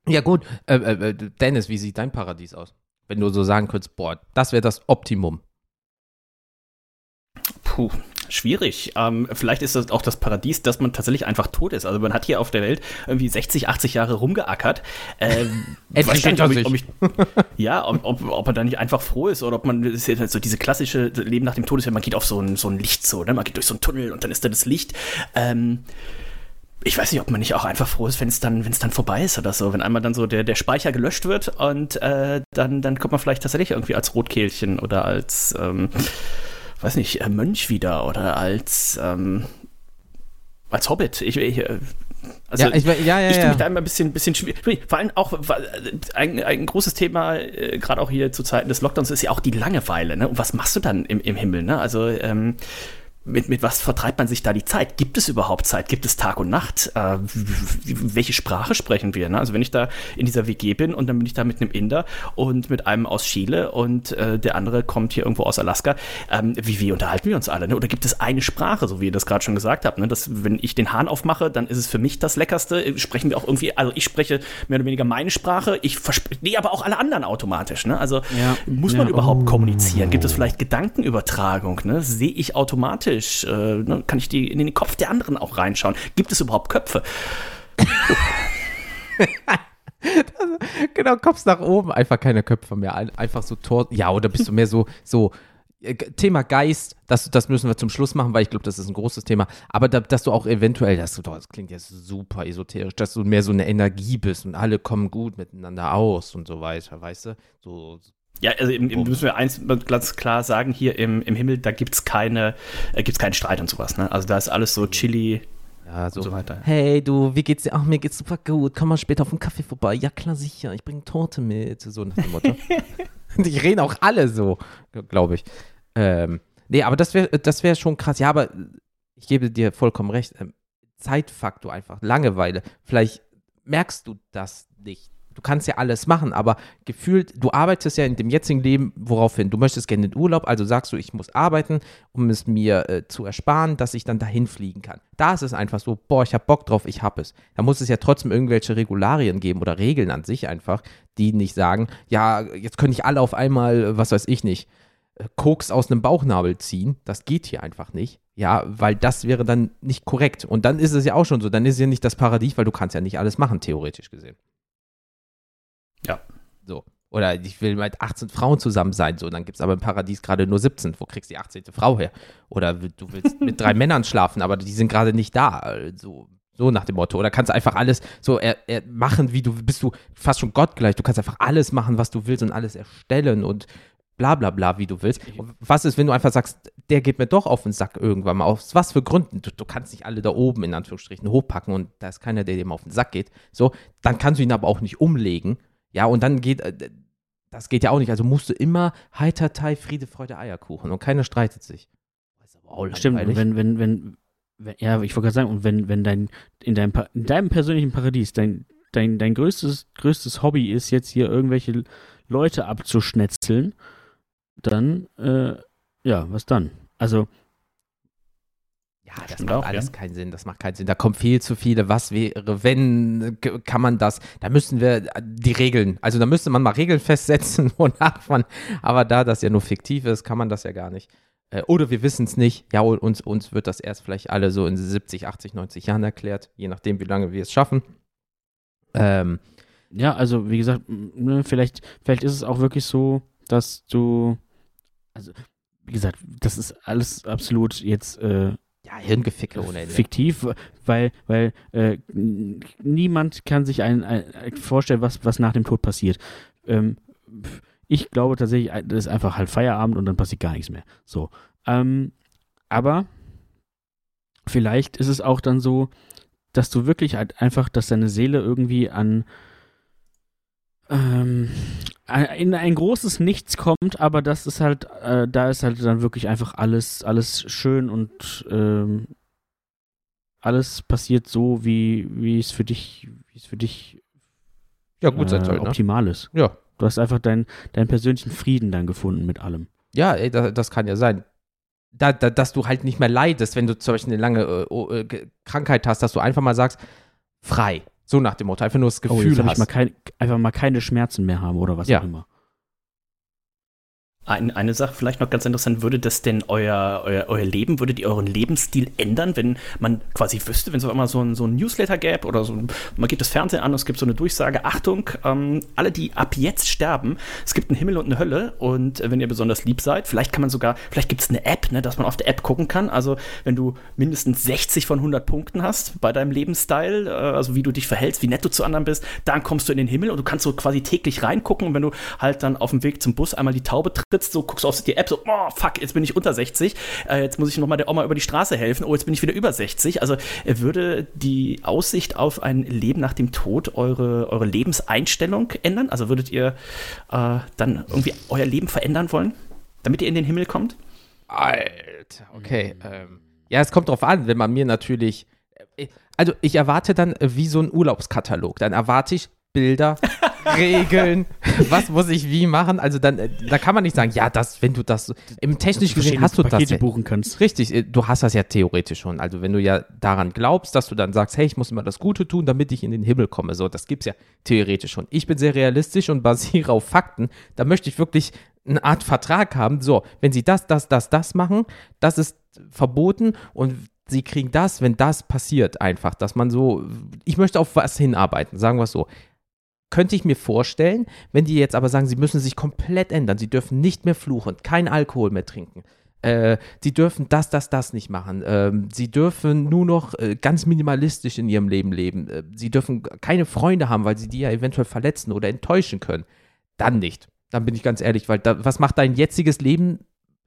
Ja, gut. Äh, äh, äh, Dennis, wie sieht dein Paradies aus? Wenn du so sagen könntest, boah, das wäre das Optimum. Puh, schwierig. Ähm, vielleicht ist das auch das Paradies, dass man tatsächlich einfach tot ist. Also man hat hier auf der Welt irgendwie 60, 80 Jahre rumgeackert. Ähm, weiß gar nicht, hinter ob ich, ob ich, <laughs> ja, ob, ob, ob er da nicht einfach froh ist oder ob man ist ja so diese klassische Leben nach dem Tod ist, ja, man geht auf so ein, so ein Licht so, ne? Man geht durch so einen Tunnel und dann ist da das Licht. Ähm, ich weiß nicht, ob man nicht auch einfach froh ist, wenn es dann, wenn es dann vorbei ist oder so, wenn einmal dann so der, der Speicher gelöscht wird und äh, dann, dann kommt man vielleicht tatsächlich irgendwie als Rotkehlchen oder als ähm, weiß nicht, äh, Mönch wieder oder als, ähm, als Hobbit. Ich, ich, äh, also, ja, ich, ja, ja, ich ja. mich da immer ein bisschen, bisschen schwierig. Vor allem auch, weil, äh, ein, ein großes Thema, äh, gerade auch hier zu Zeiten des Lockdowns, ist ja auch die Langeweile. Ne? Und was machst du dann im, im Himmel? Ne? Also, ähm, mit, mit was vertreibt man sich da die Zeit? Gibt es überhaupt Zeit? Gibt es Tag und Nacht? Äh, welche Sprache sprechen wir? Ne? Also wenn ich da in dieser WG bin und dann bin ich da mit einem Inder und mit einem aus Chile und äh, der andere kommt hier irgendwo aus Alaska, ähm, wie, wie unterhalten wir uns alle? Ne? Oder gibt es eine Sprache, so wie ihr das gerade schon gesagt habt? Ne? Dass, wenn ich den Hahn aufmache, dann ist es für mich das Leckerste. Sprechen wir auch irgendwie, also ich spreche mehr oder weniger meine Sprache, ich verspreche, nee, aber auch alle anderen automatisch. Ne? Also Ja. muss man Ja. überhaupt Oh. kommunizieren? Gibt es vielleicht Gedankenübertragung? Ne? Sehe ich automatisch? Äh, ne? Kann ich die in den Kopf der anderen auch reinschauen? Gibt es überhaupt Köpfe? <laughs> genau, Kopf nach oben, einfach keine Köpfe mehr, ein- einfach so Tor. Ja, oder bist du mehr so, so äh, Thema Geist, das, das müssen wir zum Schluss machen, weil ich glaube, das ist ein großes Thema. Aber da, dass du auch eventuell, doch, das klingt jetzt super esoterisch, dass du mehr so eine Energie bist und alle kommen gut miteinander aus und so weiter, weißt du? So, Ja, also im, im, müssen wir eins ganz klar sagen, hier im, im Himmel, da gibt es keine, äh, gibt's keinen Streit und sowas. Ne? Also da ist alles so chilly ja, so. und so weiter. Hey, du, wie geht's dir? Ach, mir geht's super gut. Komm mal später auf den Kaffee vorbei. Ja, klar, sicher. Ich bringe Torte mit. So nach dem Motto. <laughs> Die reden auch alle so, glaube ich. Ähm, nee, aber das wäre das wär schon krass. Ja, aber ich gebe dir vollkommen recht. Ähm, Zeitfaktor einfach, Langeweile. Vielleicht merkst du das nicht. Du kannst ja alles machen, aber gefühlt, du arbeitest ja in dem jetzigen Leben, woraufhin? Du möchtest gerne in Urlaub, also sagst du, ich muss arbeiten, um es mir äh, zu ersparen, dass ich dann dahin fliegen kann. Da ist es einfach so, boah, ich hab Bock drauf, ich hab es. Da muss es ja trotzdem irgendwelche Regularien geben oder Regeln an sich einfach, die nicht sagen, ja, jetzt können nicht alle auf einmal, äh, was weiß ich nicht, äh, Koks aus einem Bauchnabel ziehen. Das geht hier einfach nicht. Ja, weil das wäre dann nicht korrekt. Und dann ist es ja auch schon so, dann ist es ja nicht das Paradies, weil du kannst ja nicht alles machen, theoretisch gesehen. Ja. So. Oder ich will mit 18 Frauen zusammen sein, so, dann gibt es aber im Paradies gerade nur 17. Wo kriegst du die 18. Frau her? Oder du willst mit drei <laughs> Männern schlafen, aber die sind gerade nicht da. Also, so nach dem Motto. Oder kannst du einfach alles so er, er machen, wie du bist du fast schon gottgleich. Du kannst einfach alles machen, was du willst und alles erstellen und bla bla bla, wie du willst. Und was ist, wenn du einfach sagst, der geht mir doch auf den Sack irgendwann mal? Aus was für Gründen? Du, du kannst nicht alle da oben in Anführungsstrichen hochpacken und da ist keiner, der dem auf den Sack geht. So, dann kannst du ihn aber auch nicht umlegen. Ja, und dann geht, äh, das geht ja auch nicht. Also musst du immer Heitertei, Friede, Freude, Eierkuchen und keiner streitet sich. Stimmt, wenn, wenn, wenn, wenn, ja, ich wollte gerade sagen, und wenn, wenn dein, in deinem, in deinem persönlichen Paradies dein, dein, dein größtes, größtes Hobby ist, jetzt hier irgendwelche Leute abzuschnetzeln, dann, äh, ja, was dann? Also, Ja, das Stimmt macht auch, alles ja. keinen Sinn. Das macht keinen Sinn. Da kommen viel zu viele. Was wäre, wenn, kann man das? Da müssen wir äh, die Regeln, also da müsste man mal Regeln <laughs> festsetzen, wonach man, aber da das ja nur fiktiv ist, kann man das ja gar nicht. Äh, oder wir wissen es nicht. Ja, uns, uns wird das erst vielleicht alle so in 70, 80, 90 Jahren erklärt, je nachdem, wie lange wir es schaffen. Ähm, Ja, also wie gesagt, ne, vielleicht, vielleicht ist es auch wirklich so, dass du, also wie gesagt, das ist alles absolut jetzt äh, ja, Hirngeficke ohne Ende. fiktiv, weil, weil äh, niemand kann sich ein, ein, vorstellen, was, was nach dem Tod passiert. Ähm, ich glaube tatsächlich, ein- das ist einfach halt Feierabend und dann passiert gar nichts mehr. So. Ähm, aber vielleicht ist es auch dann so, dass du wirklich halt einfach, dass deine Seele irgendwie an ähm, in ein großes Nichts kommt, aber das ist halt, äh, da ist halt dann wirklich einfach alles, alles schön und ähm, alles passiert so, wie, wie es für dich, wie es für dich ja, gut sein äh, soll, ne? optimal ist. Ja. Du hast einfach deinen deinen persönlichen Frieden dann gefunden mit allem. Ja, ey, da, das kann ja sein. Da, da, dass du halt nicht mehr leidest, wenn du zum Beispiel eine lange äh, oh, äh, Krankheit hast, dass du einfach mal sagst, frei. So nach dem Motto, einfach nur das Oh, Gefühl jetzt hab ich hast. mal kein, einfach mal keine Schmerzen mehr haben oder was Ja. auch immer. Ein, eine Sache vielleicht noch ganz interessant, würde das denn euer, euer, euer Leben, würdet ihr euren Lebensstil ändern, wenn man quasi wüsste, wenn es auf einmal so ein, so ein Newsletter gäbe oder so, man geht das Fernsehen an und es gibt so eine Durchsage, Achtung, ähm, alle, die ab jetzt sterben, es gibt einen Himmel und eine Hölle und äh, wenn ihr besonders lieb seid, vielleicht kann man sogar, vielleicht gibt es eine App, ne, dass man auf der App gucken kann, also wenn du mindestens 60 von 100 Punkten hast bei deinem Lebensstil, äh, also wie du dich verhältst, wie nett du zu anderen bist, dann kommst du in den Himmel und du kannst so quasi täglich reingucken und wenn du halt dann auf dem Weg zum Bus einmal die Taube trittst, so guckst du auf die App, so, oh fuck, jetzt bin ich unter 60, äh, jetzt muss ich nochmal der Oma über die Straße helfen, oh, jetzt bin ich wieder über 60. Also äh, würde die Aussicht auf ein Leben nach dem Tod eure, eure Lebenseinstellung ändern? Also würdet ihr äh, dann irgendwie euer Leben verändern wollen, damit ihr in den Himmel kommt? Alter, okay. Ähm, ja, es kommt drauf an, wenn man mir natürlich. äh, Also, ich erwarte dann äh, wie so ein Urlaubskatalog. Dann erwarte ich Bilder, <laughs> Regeln, was muss ich wie machen. Also, dann, äh, da kann man nicht sagen, ja, das, wenn du das. Im technisch gesehen hast du das. Pakete Ja, buchen kannst. Richtig, äh, du hast das ja theoretisch schon. Also, wenn du ja daran glaubst, dass du dann sagst, hey, ich muss immer das Gute tun, damit ich in den Himmel komme. So, das gibt's ja theoretisch schon. Ich bin sehr realistisch und basiere auf Fakten. Da möchte ich wirklich eine Art Vertrag haben. So, wenn sie das, das, das, das machen, das ist verboten und sie kriegen das, wenn das passiert, einfach, dass man so, ich möchte auf was hinarbeiten, sagen wir es so. Könnte ich mir vorstellen, wenn die jetzt aber sagen, sie müssen sich komplett ändern, sie dürfen nicht mehr fluchen, kein Alkohol mehr trinken, äh, sie dürfen das, das, das nicht machen. Ähm, sie dürfen nur noch äh, ganz minimalistisch in ihrem Leben leben. Äh, sie dürfen keine Freunde haben, weil sie die ja eventuell verletzen oder enttäuschen können. Dann nicht. Dann bin ich ganz ehrlich, weil da, was macht dein jetziges Leben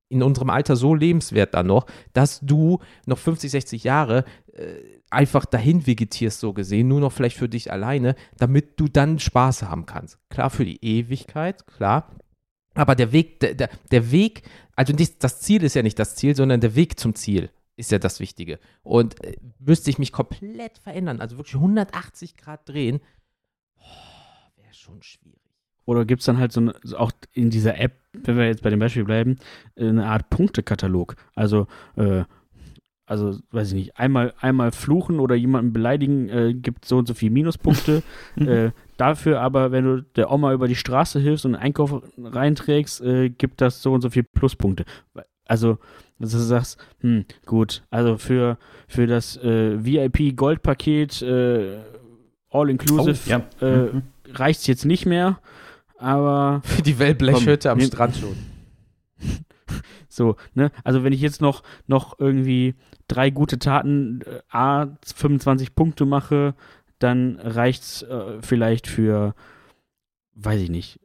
in unserem Alter so lebenswert dann noch, dass du noch 50, 60 Jahre äh, einfach dahin vegetierst, so gesehen, nur noch vielleicht für dich alleine, damit du dann Spaß haben kannst. Klar, für die Ewigkeit, klar. Aber der Weg, der, der, der Weg, also nicht, das Ziel ist ja nicht das Ziel, sondern der Weg zum Ziel ist ja das Wichtige. Und äh, müsste ich mich komplett verändern, also wirklich 180 Grad drehen, oh, wäre schon schwierig. Oder gibt es dann halt so eine, auch in dieser App, wenn wir jetzt bei dem Beispiel bleiben, eine Art Punktekatalog. Also, äh, also, weiß ich nicht, einmal, einmal fluchen oder jemanden beleidigen äh, gibt so und so viel Minuspunkte. <laughs> äh, dafür aber, wenn du der Oma über die Straße hilfst und einen Einkauf reinträgst, äh, gibt das so und so viel Pluspunkte. Also, dass du sagst, hm, gut, also für, für das äh, VIP-Goldpaket äh, All-Inclusive Oh, ja. äh, Mhm. reicht es jetzt nicht mehr, aber Für die Wellblechhütte am Strand schon. So, ne? Also wenn ich jetzt noch, noch irgendwie drei gute Taten äh, A 25 Punkte mache, dann reicht's äh, vielleicht für, weiß ich nicht,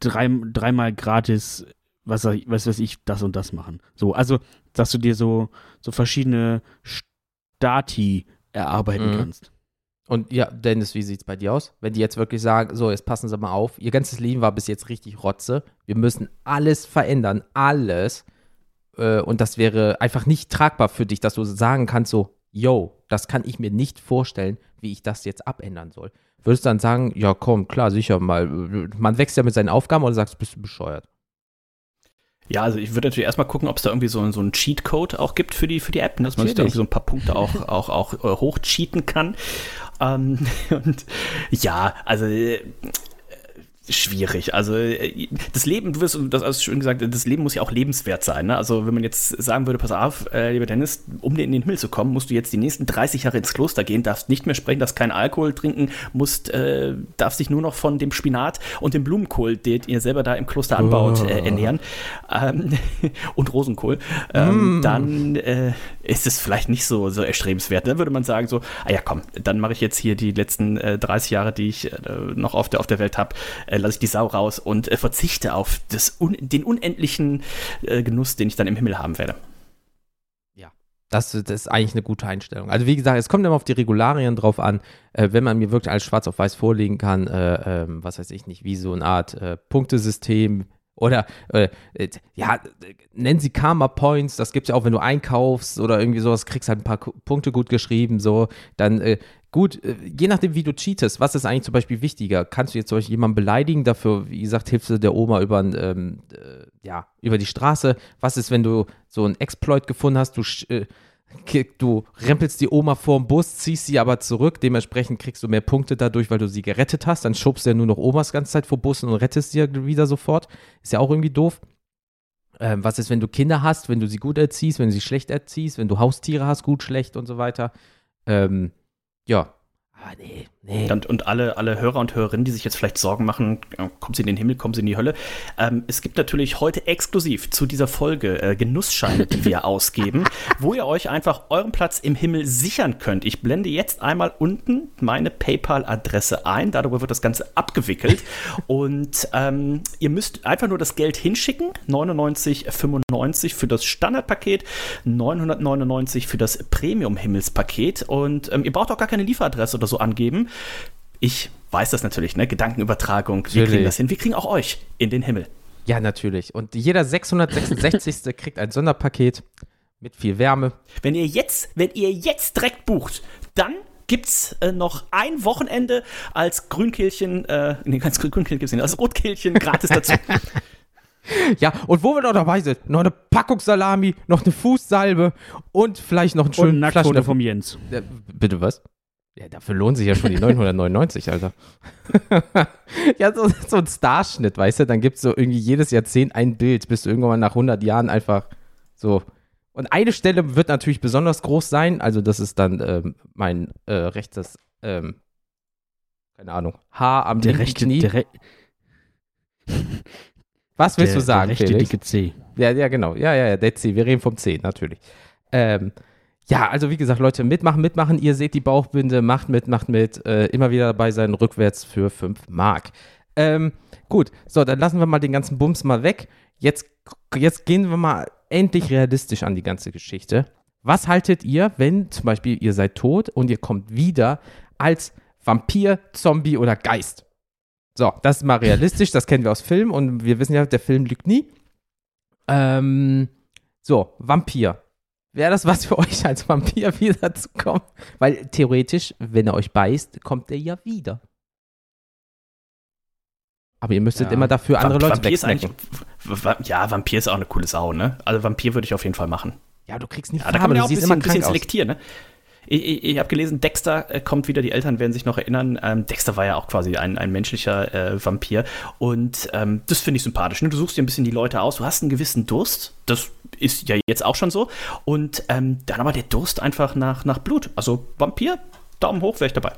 drei, dreimal gratis, was, weiß- was weiß ich, das und das machen. So, also, dass du dir so, so verschiedene Stati erarbeiten Mhm. kannst. Und ja, Dennis, wie sieht's bei dir aus? Wenn die jetzt wirklich sagen, so, jetzt passen Sie mal auf, Ihr ganzes Leben war bis jetzt richtig Rotze, wir müssen alles verändern, alles. Äh, und das wäre einfach nicht tragbar für dich, dass du sagen kannst, so, yo, das kann ich mir nicht vorstellen, wie ich das jetzt abändern soll. Würdest du dann sagen, ja, komm, klar, sicher mal. Man wächst ja mit seinen Aufgaben oder sagst, bist du bescheuert? Ja, also ich würde natürlich erstmal gucken, ob es da irgendwie so, so einen Cheatcode auch gibt für die, für die App, ne, dass man sich da Natürlich. irgendwie so ein paar Punkte auch, auch, auch äh, hochcheaten kann. Ähm, <laughs> und ja, also äh, schwierig. Also äh, das Leben, du wirst, das hast schön gesagt, das Leben muss ja auch lebenswert sein. Ne? Also wenn man jetzt sagen würde, pass auf, äh, lieber Dennis, um in den Himmel zu kommen, musst du jetzt die nächsten 30 Jahre ins Kloster gehen, darfst nicht mehr sprechen, darfst keinen Alkohol trinken, musst, äh, darfst dich nur noch von dem Spinat und dem Blumenkohl, den ihr selber da im Kloster anbaut, äh, ernähren ähm, <laughs> und Rosenkohl. Ähm, mm. Dann äh, ist es vielleicht nicht so, so erstrebenswert. Dann würde man sagen so, ah ja komm, dann mache ich jetzt hier die letzten 30 Jahre, die ich noch auf der, auf der Welt habe, lasse ich die Sau raus und äh, verzichte auf das un den unendlichen äh, Genuss, den ich dann im Himmel haben werde. Ja, das, das, ist eigentlich eine gute Einstellung. Also wie gesagt, es kommt immer auf die Regularien drauf an. Äh, wenn man mir wirklich alles schwarz auf weiß vorlegen kann, äh, ähm, was weiß ich nicht, wie so eine Art äh, Punktesystem, oder äh, ja, nennen sie Karma Points, das gibt es ja auch, wenn du einkaufst oder irgendwie sowas, kriegst halt ein paar Punkte gut geschrieben, so, dann äh, Gut, äh, je nachdem, wie du cheatest, was ist eigentlich zum Beispiel wichtiger? Kannst du jetzt zum Beispiel jemanden beleidigen, dafür, wie gesagt, hilfst du der Oma über, ähm, äh, ja, über die Straße? Was ist, wenn du so einen Exploit gefunden hast, du, äh, du rempelst die Oma vorm Bus, ziehst sie aber zurück, dementsprechend kriegst du mehr Punkte dadurch, weil du sie gerettet hast, dann schubst du ja nur noch Omas ganze Zeit vor Bussen und rettest sie ja wieder sofort. Ist ja auch irgendwie doof. Ähm, was ist, wenn du Kinder hast, wenn du sie gut erziehst, wenn du sie schlecht erziehst, wenn du Haustiere hast, gut, schlecht und so weiter? Ähm, ja. Aber nee, nee. Und, und, alle, alle Hörer und Hörerinnen, die sich jetzt vielleicht Sorgen machen, kommen sie in den Himmel, kommen sie in die Hölle. Ähm, es gibt natürlich heute exklusiv zu dieser Folge äh, Genussscheine, die wir <laughs> ausgeben, wo ihr euch einfach euren Platz im Himmel sichern könnt. Ich blende jetzt einmal unten meine PayPal-Adresse ein. Darüber wird das Ganze abgewickelt. Und ähm, ihr müsst einfach nur das Geld hinschicken. 99,95 für das Standardpaket, 999 für das Premium-Himmelspaket. Und ähm, ihr braucht auch gar keine Lieferadresse oder so angeben. Ich weiß das natürlich, ne? Gedankenübertragung, wir kriegen das hin. Wir kriegen auch euch in den Himmel. Ja, natürlich. Und jeder 666. kriegt ein Sonderpaket mit viel Wärme. Wenn ihr jetzt, wenn ihr jetzt direkt bucht, dann gibt's äh, noch ein Wochenende als Grünkehlchen, äh, nee, ganz Grünkehlchen gibt's nicht, als Rotkehlchen gratis dazu. <laughs> Ja, und wo wir noch dabei sind, noch eine Packung Salami, noch eine Fußsalbe und vielleicht noch einen schönen Nacktfoto vom Jens. Äh, bitte was? Ja, dafür lohnt sich ja schon die <laughs> 999, Alter. <laughs> ja, so, so ein Starschnitt, weißt du? Dann gibt es so irgendwie jedes Jahrzehnt ein Bild, bis du irgendwann nach 100 Jahren einfach so. Und eine Stelle wird natürlich besonders groß sein, also das ist dann ähm, mein äh, rechtes, ähm, keine Ahnung, Haar am der rechte, Knie. Der Re Was willst der, du sagen, der rechte Felix? dicke C. Ja, ja, genau. Ja, ja, ja, der C. Wir reden vom C, natürlich. Ähm, ja, also wie gesagt, Leute, mitmachen, mitmachen. Ihr seht die Bauchbinde, macht mit, macht mit. Äh, immer wieder dabei sein, rückwärts für 5 Mark. Ähm, gut, so, dann lassen wir mal den ganzen Bums mal weg. Jetzt, jetzt gehen wir mal endlich realistisch an die ganze Geschichte. Was haltet ihr, wenn zum Beispiel ihr seid tot und ihr kommt wieder als Vampir, Zombie oder Geist? So, das ist mal realistisch, das kennen wir aus Filmen und wir wissen ja, der Film lügt nie. Ähm, so, Vampir. Wäre das was für euch als Vampir <laughs> wiederzukommen? Weil theoretisch, wenn er euch beißt, kommt er ja wieder. Aber ihr müsstet ja. immer dafür andere Leute Vampir wegsnacken. Ja, Vampir ist auch eine coole Sau, ne? Also Vampir würde ich auf jeden Fall machen. Ja, du kriegst nicht ja, Farbe, da kann man ja auch ein bisschen, bisschen selektieren, ne? Ich, ich, ich habe gelesen, Dexter äh, kommt wieder, die Eltern werden sich noch erinnern. Ähm, Dexter war ja auch quasi ein, ein menschlicher äh, Vampir. Und ähm, das finde ich sympathisch. Ne? Du suchst dir ein bisschen die Leute aus, du hast einen gewissen Durst. Das ist ja jetzt auch schon so. Und ähm, dann aber der Durst einfach nach, nach Blut. Also Vampir, Daumen hoch, wäre ich dabei.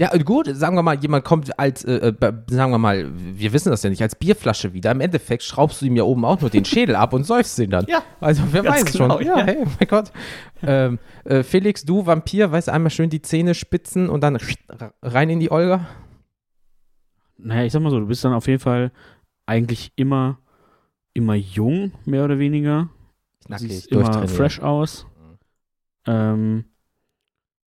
Ja, gut, sagen wir mal, jemand kommt als, äh, äh sagen wir mal, wir wissen das ja nicht, als Bierflasche wieder. Im Endeffekt schraubst du ihm ja oben auch nur den Schädel ab und säufst ihn dann. Ja. Also, wer weiß es genau, schon. Ja, ja, hey, mein Gott. Ähm, äh, Felix, du Vampir, weißt du, einmal schön die Zähne spitzen und dann rein in die Olga? Naja, ich sag mal so, du bist dann auf jeden Fall eigentlich immer, immer jung, mehr oder weniger. Knackig, Siehst immer fresh aus. Mhm. Ähm,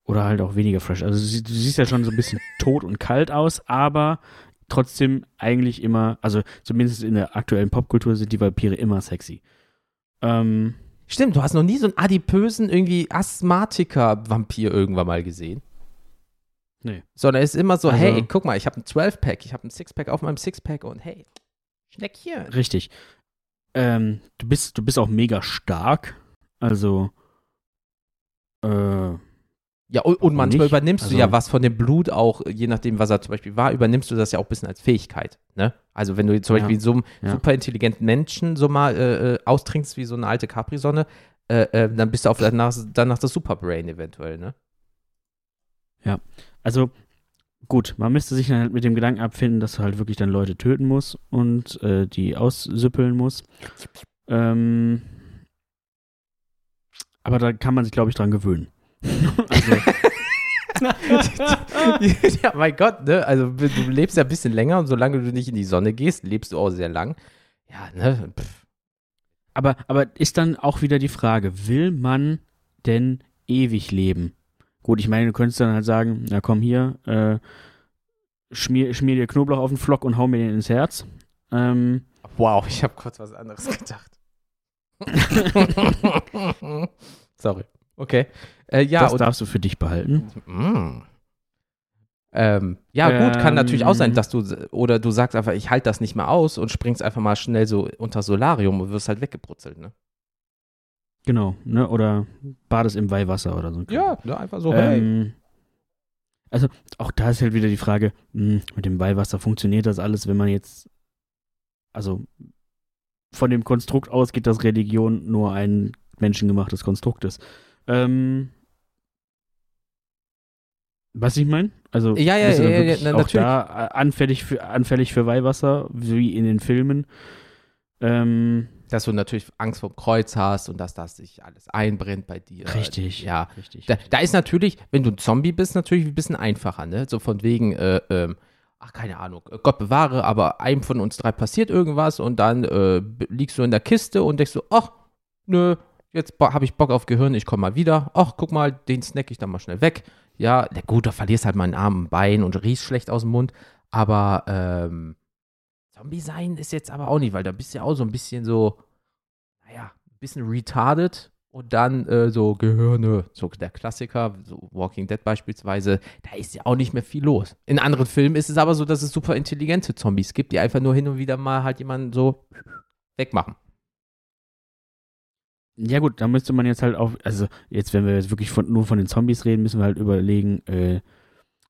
oder halt auch weniger fresh. Also du siehst ja schon so ein bisschen <laughs> tot und kalt aus, aber trotzdem eigentlich immer, also zumindest in der aktuellen Popkultur sind die Vampire immer sexy. Ähm, Stimmt, du hast noch nie so einen adipösen, irgendwie Asthmatiker-Vampir irgendwann mal gesehen. Nee. Sondern es ist immer so, also, hey, guck mal, ich habe ein 12-Pack, ich habe ein Sixpack auf meinem Sixpack und hey, Schneckchen. Richtig. Ähm, du bist, du bist auch mega stark. Also, äh, Ja, und, und manchmal nicht? übernimmst du Also- ja was von dem Blut auch, je nachdem, was er zum Beispiel war, übernimmst du das ja auch ein bisschen als Fähigkeit. Ne? Also wenn du zum Ja. Beispiel so einen Ja. super intelligenten Menschen so mal äh, äh, austrinkst wie so eine alte Capri-Sonne, äh, äh, dann bist du auf danach, danach das Superbrain eventuell, ne? Also gut, man müsste sich dann halt mit dem Gedanken abfinden, dass du halt wirklich dann Leute töten musst und äh, die aussüppeln musst. Ähm, aber da kann man sich, glaube ich, dran gewöhnen. Also, <laughs> <laughs> ja, mein Gott, ne? Also du lebst ja ein bisschen länger und solange du nicht in die Sonne gehst, lebst du auch sehr lang. Ja, ne? Pff. aber, aber ist dann auch wieder die Frage, will man denn ewig leben? Gut, ich meine, du könntest dann halt sagen, na komm hier, äh, schmier, schmier dir Knoblauch auf den Flock und hau mir den ins Herz. Ähm, Wow, ich habe kurz was anderes gedacht. <laughs> Sorry. Okay. Äh, ja, das darfst du für dich behalten. Mm. Ähm, ja, gut, kann Ähm. natürlich auch sein, dass du, oder du sagst einfach, ich halte das nicht mehr aus und springst einfach mal schnell so unter Solarium und wirst halt weggebrutzelt, ne? Genau, ne? Oder badest im Weihwasser oder so. Ja, ne, einfach so, hey. Ähm, also auch da ist halt wieder die Frage, mh, mit dem Weihwasser funktioniert das alles, wenn man jetzt, also von dem Konstrukt ausgeht, dass Religion nur ein menschengemachtes Konstrukt ist. Ähm, was ich meine? Also Ja, ja, du ja, ja, ja, auch natürlich. da äh, anfällig für, anfällig für Weihwasser, wie in den Filmen. Ähm, Dass du natürlich Angst vor dem Kreuz hast und dass das sich alles einbrennt bei dir. richtig. Ja. richtig. Da, da ist natürlich, wenn du ein Zombie bist, natürlich ein bisschen einfacher, ne? So von wegen, äh, ähm, ach, keine Ahnung, Gott bewahre, aber einem von uns drei passiert irgendwas und dann äh, liegst du in der Kiste und denkst so, ach, nö, jetzt habe ich Bock auf Gehirn, ich komme mal wieder. Ach, guck mal, den snack ich dann mal schnell weg. Ja, gut, da verlierst halt mal einen Arm, ein Bein und riechst schlecht aus dem Mund, aber ähm, Zombie sein ist jetzt aber auch nicht, weil da bist du ja auch so ein bisschen so, naja, ein bisschen retarded und dann äh, so Gehirne, so der Klassiker, so Walking Dead beispielsweise, da ist ja auch nicht mehr viel los. In anderen Filmen ist es aber so, dass es super intelligente Zombies gibt, die einfach nur hin und wieder mal halt jemanden so wegmachen. Ja gut, da müsste man jetzt halt auch, also jetzt, wenn wir jetzt wirklich von, nur von den Zombies reden, müssen wir halt überlegen, äh,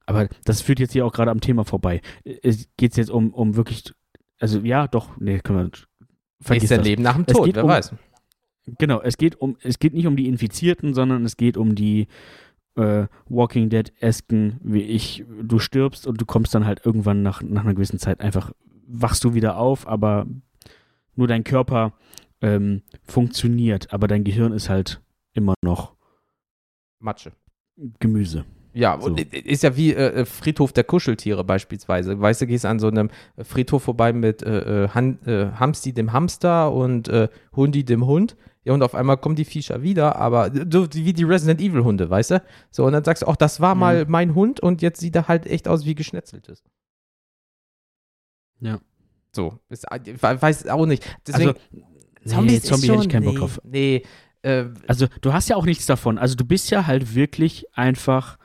aber das führt jetzt hier auch gerade am Thema vorbei. Äh, Es geht jetzt um, um wirklich, also ja, doch, nee, können wir, vergiss ist der das. Leben nach dem Tod, wer um- weiß. Genau, es geht um, es geht nicht um die Infizierten, sondern es geht um die äh, Walking Dead-esken, wie ich, du stirbst und du kommst dann halt irgendwann nach, nach einer gewissen Zeit einfach, wachst du wieder auf, aber nur dein Körper ähm, funktioniert, aber dein Gehirn ist halt immer noch Matsche. Gemüse. Ja, So. und ist ja wie äh, äh, Friedhof der Kuscheltiere beispielsweise. Weißt du, gehst an so einem Friedhof vorbei mit äh, äh, Han, äh, Hamsti dem Hamster und äh, Hundi dem Hund. Ja, und auf einmal kommen die Viecher wieder, aber so wie die Resident Evil Hunde, weißt du? So, und dann sagst du, ach, das war Mhm. mal mein Hund und jetzt sieht er halt echt aus wie geschnetzeltes. Ja. So, ist, ich weiß auch nicht. Deswegen, also, nee, ist Zombie hätte ich keinen nee, Bock drauf. Nee, äh, Also, du hast ja auch nichts davon. Also, du bist ja halt wirklich einfach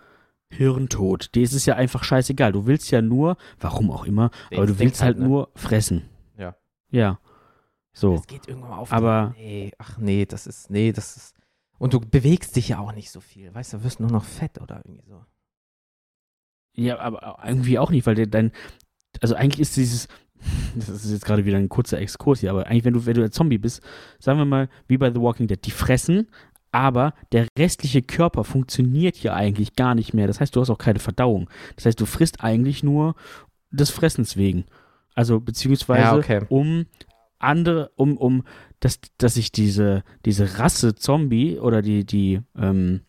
hirntot. Dir ist es ja einfach scheißegal. Du willst ja nur, warum auch immer, Der aber du willst halt halt, ne? nur fressen. Ja. Ja. So. Es geht irgendwann mal auf. Aber- nee, ach nee, das ist, nee, das ist. Und du bewegst dich ja auch nicht so viel. Weißt du, du wirst nur noch fett oder irgendwie so. Ja, aber irgendwie auch nicht, weil dein, also eigentlich ist dieses, <laughs> das ist jetzt gerade wieder ein kurzer Exkurs hier, aber eigentlich, wenn du, wenn du ein Zombie bist, sagen wir mal, wie bei The Walking Dead, die fressen, aber der restliche Körper funktioniert ja eigentlich gar nicht mehr. Das heißt, du hast auch keine Verdauung. Das heißt, du frisst eigentlich nur des Fressens wegen. Also, beziehungsweise, Ja, okay. um andere, um, um, dass, dass sich diese, diese Rasse Zombie oder die, die, ähm,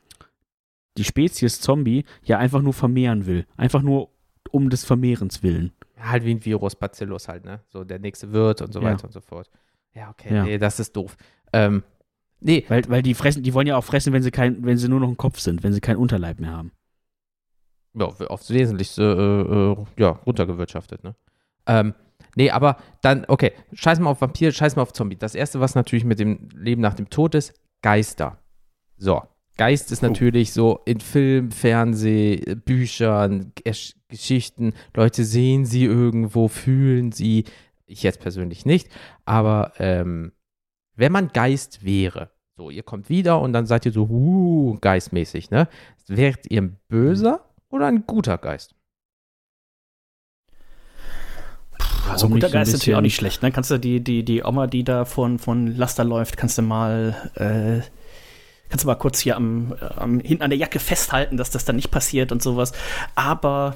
die Spezies Zombie ja einfach nur vermehren will. Einfach nur um des Vermehrens willen. Ja, halt wie ein Virus, Bacillus halt, ne? So der nächste wird und so Ja. weiter und so fort. Ja, okay, Ja. nee, das ist doof. Ähm, nee, Weil, weil die fressen, die wollen ja auch fressen, wenn sie kein, wenn sie nur noch ein Kopf sind, wenn sie keinen Unterleib mehr haben. ja, aufs Wesentlichste äh, äh, ja, runtergewirtschaftet, ne? Ähm, nee, aber dann, okay, scheiß mal auf Vampir, scheiß mal auf Zombie. Das erste, was natürlich mit dem Leben nach dem Tod ist, Geister. So. Geist ist natürlich so in Film, Fernseh, Büchern, Gesch Geschichten. Leute sehen sie irgendwo, fühlen sie. Ich jetzt persönlich nicht. Aber ähm, wenn man Geist wäre, So, ihr kommt wieder und dann seid ihr so, uh, geistmäßig, ne? Wärt ihr ein böser oder ein guter Geist? Also guter Geist ist natürlich auch nicht schlecht. Ne? Kannst du die, die, die Oma, die da von, von Laster läuft, kannst du mal, äh, kannst du mal kurz hier am, äh, am hinten an der Jacke festhalten, dass das dann nicht passiert und sowas. Aber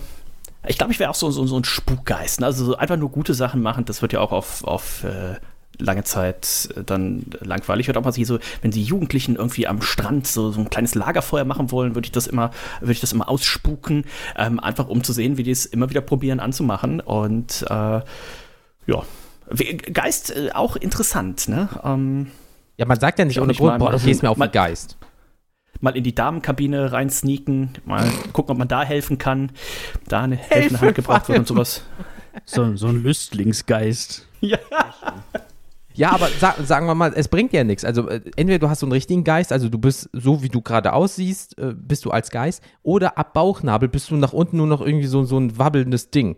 ich glaube, ich wäre auch so, so, so ein Spukgeist. Ne? Also so einfach nur gute Sachen machen, das wird ja auch auf, auf äh, lange Zeit äh, dann langweilig. Wird auch mal so, wenn die Jugendlichen irgendwie am Strand so, so ein kleines Lagerfeuer machen wollen, würde ich das immer, würde ich das immer ausspuken, ähm, einfach um zu sehen, wie die es immer wieder probieren anzumachen. Und äh, ja, Geist äh, auch interessant, ne? Ähm, Ja, man sagt ja nicht ohne Grund, boah, du mal- gehst mir auf den Geist. Mal in die Damenkabine rein sneaken, mal gucken, ob man da helfen kann, da eine helfende Hand gebraucht wird und sowas. So, so ein Lüstlingsgeist. Ja. Ja, aber sa sagen wir mal, es bringt ja nichts. Also äh, entweder du hast so einen richtigen Geist, also du bist so, wie du gerade aussiehst, äh, bist du als Geist, oder ab Bauchnabel bist du nach unten nur noch irgendwie so, so ein wabbelndes Ding.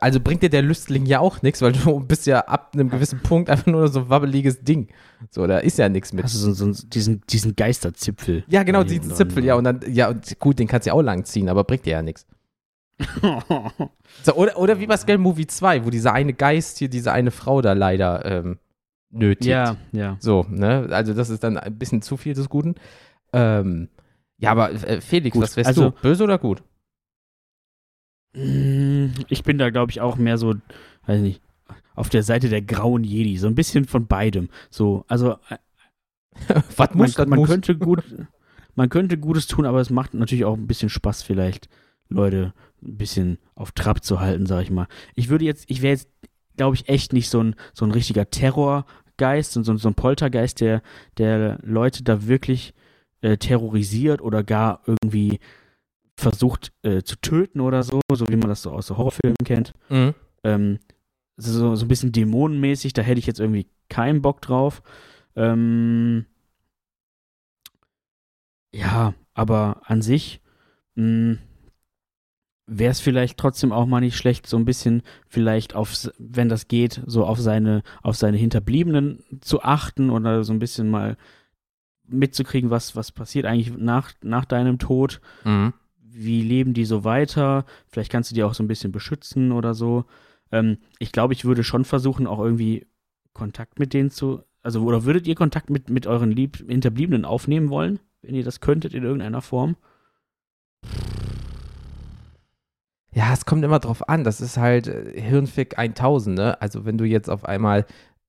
Also bringt dir der Lüstling ja auch nichts, weil du bist ja ab einem gewissen Punkt einfach nur so ein wabbeliges Ding. So, da ist ja nichts mit. Du so, so diesen, diesen Geisterzipfel. Ja, genau, Hier diesen. Zipfel, ja, und dann, ja, und gut, den kannst du ja auch lang ziehen, aber bringt dir ja nichts. <laughs> So, oder, oder wie bei Scale Movie 2, wo dieser eine Geist hier, diese eine Frau da leider ähm, nötigt. ja, ja. So, ne? Also das ist dann ein bisschen zu viel des Guten. Ähm, ja, aber äh, Felix, Gut, was wärst also- du? Böse oder gut? Ich bin da, glaube ich, auch mehr so, weiß nicht, auf der Seite der grauen Jedi. So ein bisschen von beidem. So, also äh, was man, muss, man muss. könnte gut, man könnte Gutes tun, aber es macht natürlich auch ein bisschen Spaß, vielleicht Leute ein bisschen auf Trab zu halten, sag ich mal. Ich würde jetzt, ich wäre jetzt, glaube ich, echt nicht so ein, so ein richtiger Terrorgeist und so, so ein Poltergeist, der, der Leute da wirklich äh, terrorisiert oder gar irgendwie versucht äh, zu töten oder so, so wie man das so aus so Horrorfilmen kennt. Mhm. Ähm, so, so ein bisschen dämonenmäßig, da hätte ich jetzt irgendwie keinen Bock drauf. Ähm, ja, aber an sich wäre es vielleicht trotzdem auch mal nicht schlecht, so ein bisschen vielleicht auf, wenn das geht, so auf seine, auf seine Hinterbliebenen zu achten oder so ein bisschen mal mitzukriegen, was, was passiert eigentlich nach, nach deinem Tod Mhm. Wie leben die so weiter? Vielleicht kannst du die auch so ein bisschen beschützen oder so. Ähm, ich glaube, ich würde schon versuchen, auch irgendwie Kontakt mit denen zu, also oder würdet ihr Kontakt mit, mit euren Lieb Hinterbliebenen aufnehmen wollen, wenn ihr das könntet in irgendeiner Form? Ja, es kommt immer drauf an. Das ist halt äh, Hirnfick 1000, ne? Also wenn du jetzt auf einmal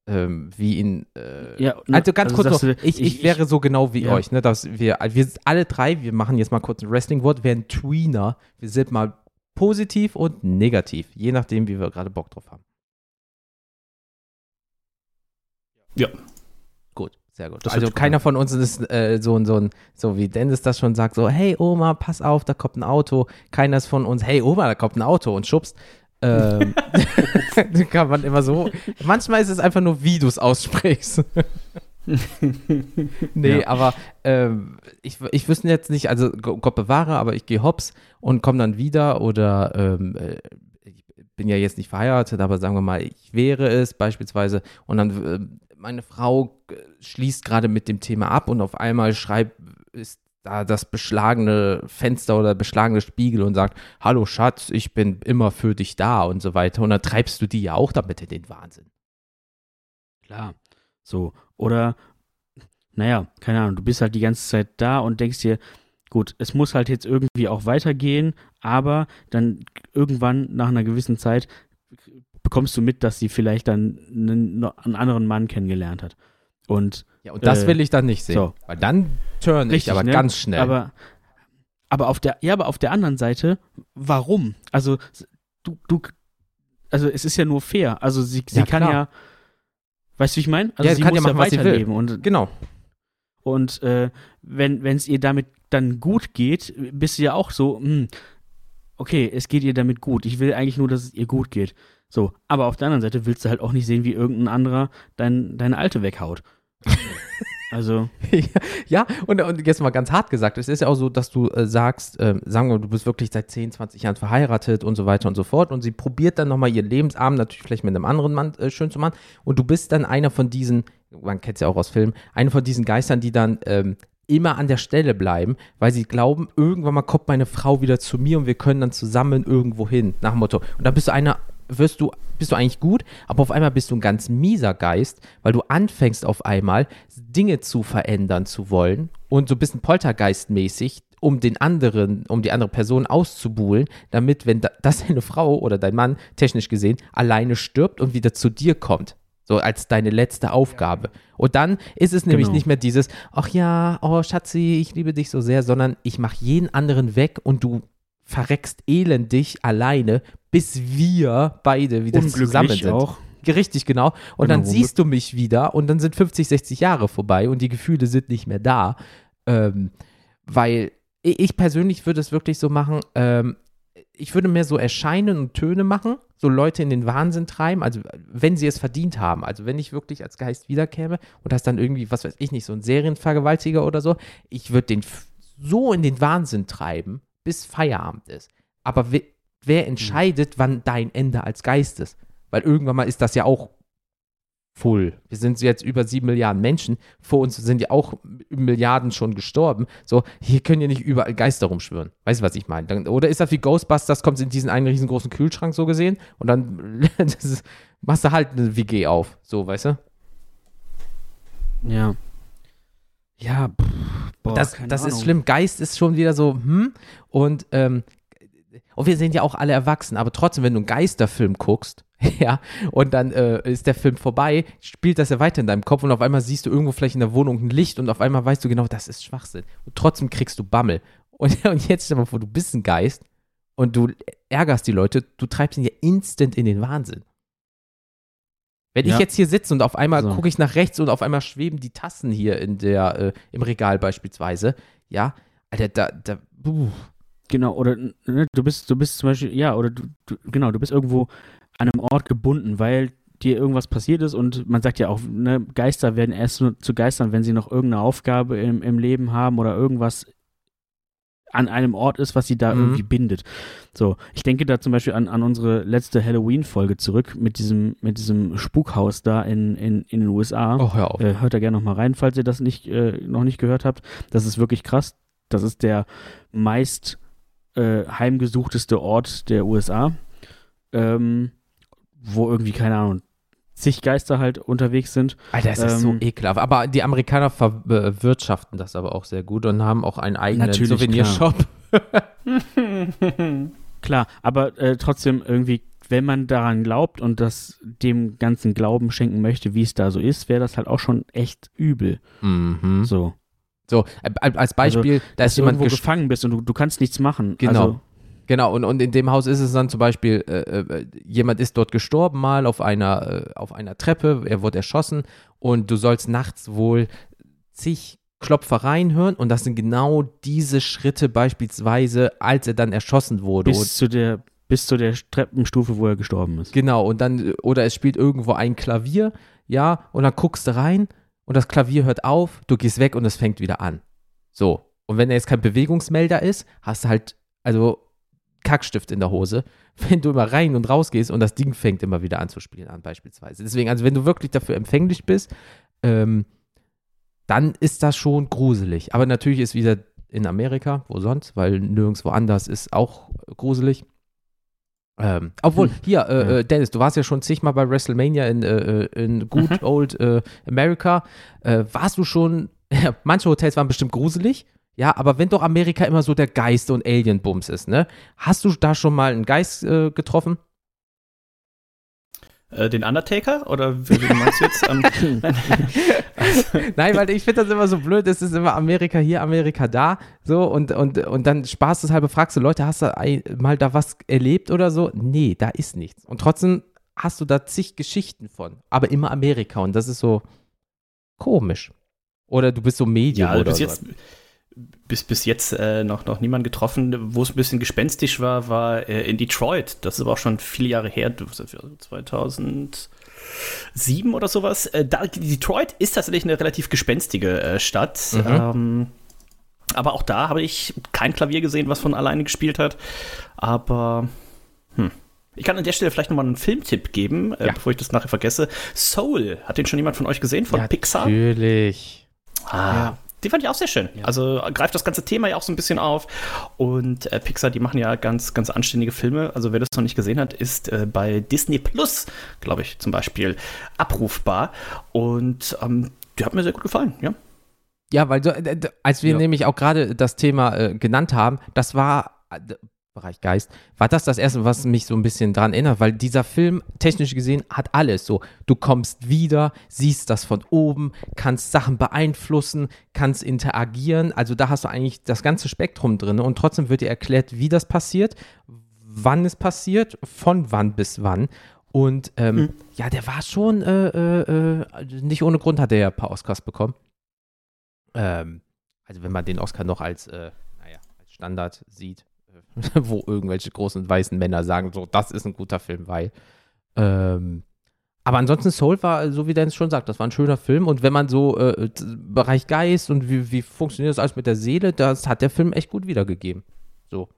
ähm, wie in äh, Ja, also ganz also kurz noch, du, ich, ich, wäre so genau wie Ja. euch, ne? Dass wir, wir sind alle drei, wir machen jetzt mal kurz ein Wrestling-Wort, wären Tweener. Wir sind mal positiv und negativ, je nachdem, wie wir gerade Bock drauf haben. Ja. Gut, sehr gut. Das also keiner von uns ist äh, so, ein- so ein, so wie Dennis das schon sagt, so, hey Oma, pass auf, da kommt ein Auto. Keiner ist von uns, hey Oma, da kommt ein Auto und schubst. Ähm, <laughs> kann man immer so. Manchmal ist es einfach nur, wie du es aussprichst. <laughs> nee, Ja. aber ähm, ich, ich wüsste jetzt nicht, also Gott bewahre, aber ich gehe hops und komme dann wieder oder ähm, äh, ich bin ja jetzt nicht verheiratet, aber sagen wir mal, ich wäre es beispielsweise und dann äh, meine Frau äh, schließt gerade mit dem Thema ab und auf einmal schreibt, ist da das beschlagene Fenster oder beschlagene Spiegel und sagt, hallo Schatz, ich bin immer für dich da und so weiter und dann treibst du die ja auch damit in den Wahnsinn. Klar. So. Oder, naja, keine Ahnung, du bist halt die ganze Zeit da und denkst dir, gut, es muss halt jetzt irgendwie auch weitergehen, aber dann irgendwann nach einer gewissen Zeit bekommst du mit, dass sie vielleicht dann einen, einen anderen Mann kennengelernt hat. Und Ja, und das Äh, will ich dann nicht sehen, so. weil dann turn ich aber ne? ganz schnell. Aber, aber auf der, ja, aber auf der anderen Seite, warum? Also, du, du, also es ist ja nur fair. Also sie, sie Ja, kann klar. ja, weißt du, wie ich meine? Also Ja, sie kann ja muss machen, was sie will. weiterleben und genau. und äh, wenn es ihr damit dann gut geht, bist du ja auch so, hm, okay, es geht ihr damit gut. Ich will eigentlich nur, dass es ihr gut geht. So, aber auf der anderen Seite willst du halt auch nicht sehen, wie irgendein anderer dein, deine Alte weghaut. Also, <laughs> ja, und, und jetzt mal ganz hart gesagt, es ist ja auch so, dass du äh, sagst, äh, sagen wir, du bist wirklich seit 10, 20 Jahren verheiratet und so weiter und so fort und sie probiert dann nochmal ihren Lebensabend natürlich vielleicht mit einem anderen Mann äh, schön zu machen und du bist dann einer von diesen, man kennt es ja auch aus Filmen, einer von diesen Geistern, die dann ähm, immer an der Stelle bleiben, weil sie glauben, irgendwann mal kommt meine Frau wieder zu mir und wir können dann zusammen irgendwo hin, nach dem Motto. Und da bist du einer, wirst du, bist du eigentlich gut, aber auf einmal bist du ein ganz mieser Geist, weil du anfängst auf einmal Dinge zu verändern zu wollen und so ein bisschen poltergeistmäßig, um den anderen, um die andere Person auszubuhlen, damit, wenn da, das deine Frau oder dein Mann, technisch gesehen, alleine stirbt und wieder zu dir kommt. So als deine letzte Aufgabe. Und dann ist es nämlich Genau. nicht mehr dieses, ach ja, oh Schatzi, ich liebe dich so sehr, sondern ich mache jeden anderen weg und du verreckst elendig alleine, bis wir beide wieder zusammen sind. auch. Richtig, genau. Und Genau, dann siehst du mich wieder und dann sind 50, 60 Jahre vorbei und die Gefühle sind nicht mehr da. Ähm, weil ich ich persönlich würde es wirklich so machen, ähm, ich würde mehr so Erscheinen und Töne machen, so Leute in den Wahnsinn treiben, also wenn sie es verdient haben. Also wenn ich wirklich als Geist wiederkäme und das dann irgendwie, was weiß ich nicht, so ein Serienvergewaltiger oder so, ich würde den so in den Wahnsinn treiben, bis Feierabend ist. Aber we wer entscheidet, wann dein Ende als Geist ist? Weil irgendwann mal ist das ja auch full. Wir sind jetzt über sieben Milliarden Menschen. Vor uns sind ja auch Milliarden schon gestorben. So, hier können ja nicht überall Geister rumschwören. Weißt du, was ich meine? Oder ist das wie Ghostbusters, kommt in diesen einen riesengroßen Kühlschrank so gesehen und dann <laughs> machst du halt eine WG auf. So, weißt du? Ja. Ja, pff, boah, das das ist schlimm. Geist ist schon wieder so, hm. Und, ähm, und wir sind ja auch alle erwachsen, aber trotzdem, wenn du einen Geisterfilm guckst, <laughs> ja, und dann äh, ist der Film vorbei, spielt das ja weiter in deinem Kopf und auf einmal siehst du irgendwo vielleicht in der Wohnung ein Licht und auf einmal weißt du genau, das ist Schwachsinn. Und trotzdem kriegst du Bammel. <laughs> Und, und jetzt stell dir mal vor, du bist ein Geist und du ärgerst die Leute, du treibst ihn ja instant in den Wahnsinn. Wenn ich Ja. jetzt hier sitze und auf einmal So. gucke ich nach rechts und auf einmal schweben die Tassen hier in der, äh, im Regal beispielsweise, ja, Alter, da, da, uh, Genau, oder ne, du bist, du bist zum Beispiel, ja, oder du, du, genau, du bist irgendwo an einem Ort gebunden, weil dir irgendwas passiert ist und man sagt ja auch, ne, Geister werden erst nur zu Geistern, wenn sie noch irgendeine Aufgabe im, im Leben haben oder irgendwas an einem Ort ist, was sie da Mhm. irgendwie bindet. So, ich denke da zum Beispiel an, an unsere letzte Halloween-Folge zurück mit diesem, mit diesem Spukhaus da in, in, in den USA. oh, hör auf. Äh, hört da gerne noch mal rein, falls ihr das nicht, äh, noch nicht gehört habt. Das ist wirklich krass. Das ist der meist äh, heimgesuchteste Ort der USA, ähm, wo irgendwie, keine Ahnung, zig Geister halt unterwegs sind. Alter, das ist so ähm, ekelhaft. Aber die Amerikaner verwirtschaften das aber auch sehr gut und haben auch einen eigenen Souvenirshop. <laughs> <laughs> Klar, aber äh, trotzdem irgendwie, wenn man daran glaubt und das dem ganzen Glauben schenken möchte, wie es da so ist, wäre das halt auch schon echt übel. Mhm. So, So, äh, als Beispiel, da dass ist du jemand irgendwo gestorben. gefangen bist und du, du kannst nichts machen. Genau. Also, Genau, und, und in dem Haus ist es dann zum Beispiel, äh, äh, jemand ist dort gestorben mal auf einer, äh, auf einer Treppe, er wurde erschossen und du sollst nachts wohl zig Klopfereien hören und das sind genau diese Schritte beispielsweise, als er dann erschossen wurde. Bis zu der bis zu der Treppenstufe, wo er gestorben ist. genau, und dann, oder es spielt irgendwo ein Klavier, ja, und dann guckst du rein und das Klavier hört auf, du gehst weg und es fängt wieder an. So. Und wenn er jetzt kein Bewegungsmelder ist, hast du halt, also Kackstift in der Hose, <laughs> wenn du immer rein und raus gehst und das Ding fängt immer wieder an zu spielen an, beispielsweise. Deswegen, also wenn du wirklich dafür empfänglich bist, ähm, dann ist das schon gruselig. Aber natürlich ist wieder in Amerika, wo sonst, weil nirgendwo anders ist auch gruselig. Ähm, obwohl, Hm. hier, äh, Ja. äh, Dennis, du warst ja schon zigmal bei WrestleMania in, äh, äh, in Good Old äh, America. Äh, warst du schon, <laughs> manche Hotels waren bestimmt gruselig, ja, aber wenn doch Amerika immer so der Geist- und Alien-Bums ist, ne? Hast du da schon mal einen Geist äh, getroffen? Äh, den Undertaker? Oder wie meinst du jetzt? Ähm, <laughs> <laughs> nein. weil ich finde das immer so blöd, es ist immer Amerika hier, Amerika da, so und, und, und dann spaßeshalber fragst du Leute, hast du mal da was erlebt oder so? Nee, da ist nichts. Und trotzdem hast du da zig Geschichten von, aber immer Amerika und das ist so komisch. Oder du bist so Medium ja, also oder bis so. jetzt, bis, bis jetzt äh, noch, noch niemand getroffen. Wo es ein bisschen gespenstisch war, war äh, in Detroit. Das ist aber auch schon viele Jahre her, 2007 oder sowas. Äh, da, Detroit ist tatsächlich eine relativ gespenstige äh, Stadt. Mhm. Ähm, aber auch da habe ich kein Klavier gesehen, was von alleine gespielt hat. Aber hm. Ich kann an der Stelle vielleicht nochmal einen Filmtipp geben, äh, Ja. bevor ich das nachher vergesse. Soul, hat den schon jemand von euch gesehen, von ja, Pixar? Natürlich. Ah, Ja. Die fand ich auch sehr schön. Also greift das ganze Thema ja auch so ein bisschen auf. Und äh, Pixar, die machen ja ganz, ganz anständige Filme. Also wer das noch nicht gesehen hat, ist äh, bei Disney Plus, glaube ich, zum Beispiel abrufbar. Und ähm, die hat mir sehr gut gefallen, ja. Ja, weil so, äh, als wir Ja. nämlich auch gerade das Thema äh, genannt haben, das war äh, Bereich Geist, war das das erste, was mich so ein bisschen dran erinnert, weil dieser Film technisch gesehen hat alles so. Du kommst wieder, siehst das von oben, kannst Sachen beeinflussen, kannst interagieren. Also da hast du eigentlich das ganze Spektrum drin und trotzdem wird dir erklärt, wie das passiert, wann es passiert, von wann bis wann. Und ähm, ja, der war schon äh, äh, äh, nicht ohne Grund hat er ja ein paar Oscars bekommen. Ähm, also wenn man den Oscar noch als, äh, naja, als Standard sieht, <laughs> wo irgendwelche großen weißen Männer sagen, so, das ist ein guter Film, weil. Ähm, aber ansonsten Soul war, so wie Dennis schon sagt, das war ein schöner Film. Und wenn man so äh, Bereich Geist und wie, wie funktioniert das alles mit der Seele, das hat der Film echt gut wiedergegeben. So.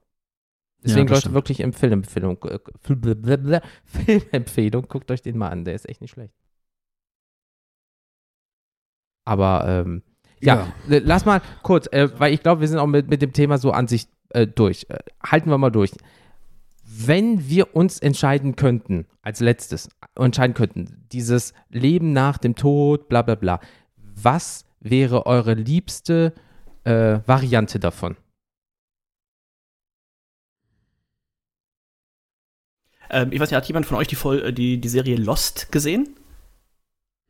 Deswegen, das Leute, stimmt. wirklich im Filmempfehlung, äh, <laughs> Filmempfehlung, guckt euch den mal an, der ist echt nicht schlecht. Aber ähm, ja, äh, lass mal kurz, äh, weil ich glaube, wir sind auch mit, mit dem Thema so an sich äh, durch. Äh, halten wir mal durch. Wenn wir uns entscheiden könnten, als letztes, entscheiden könnten, dieses Leben nach dem Tod, bla bla bla, was wäre eure liebste äh, Variante davon? Ähm, ich weiß nicht, hat jemand von euch die, Voll äh, die, die Serie Lost gesehen?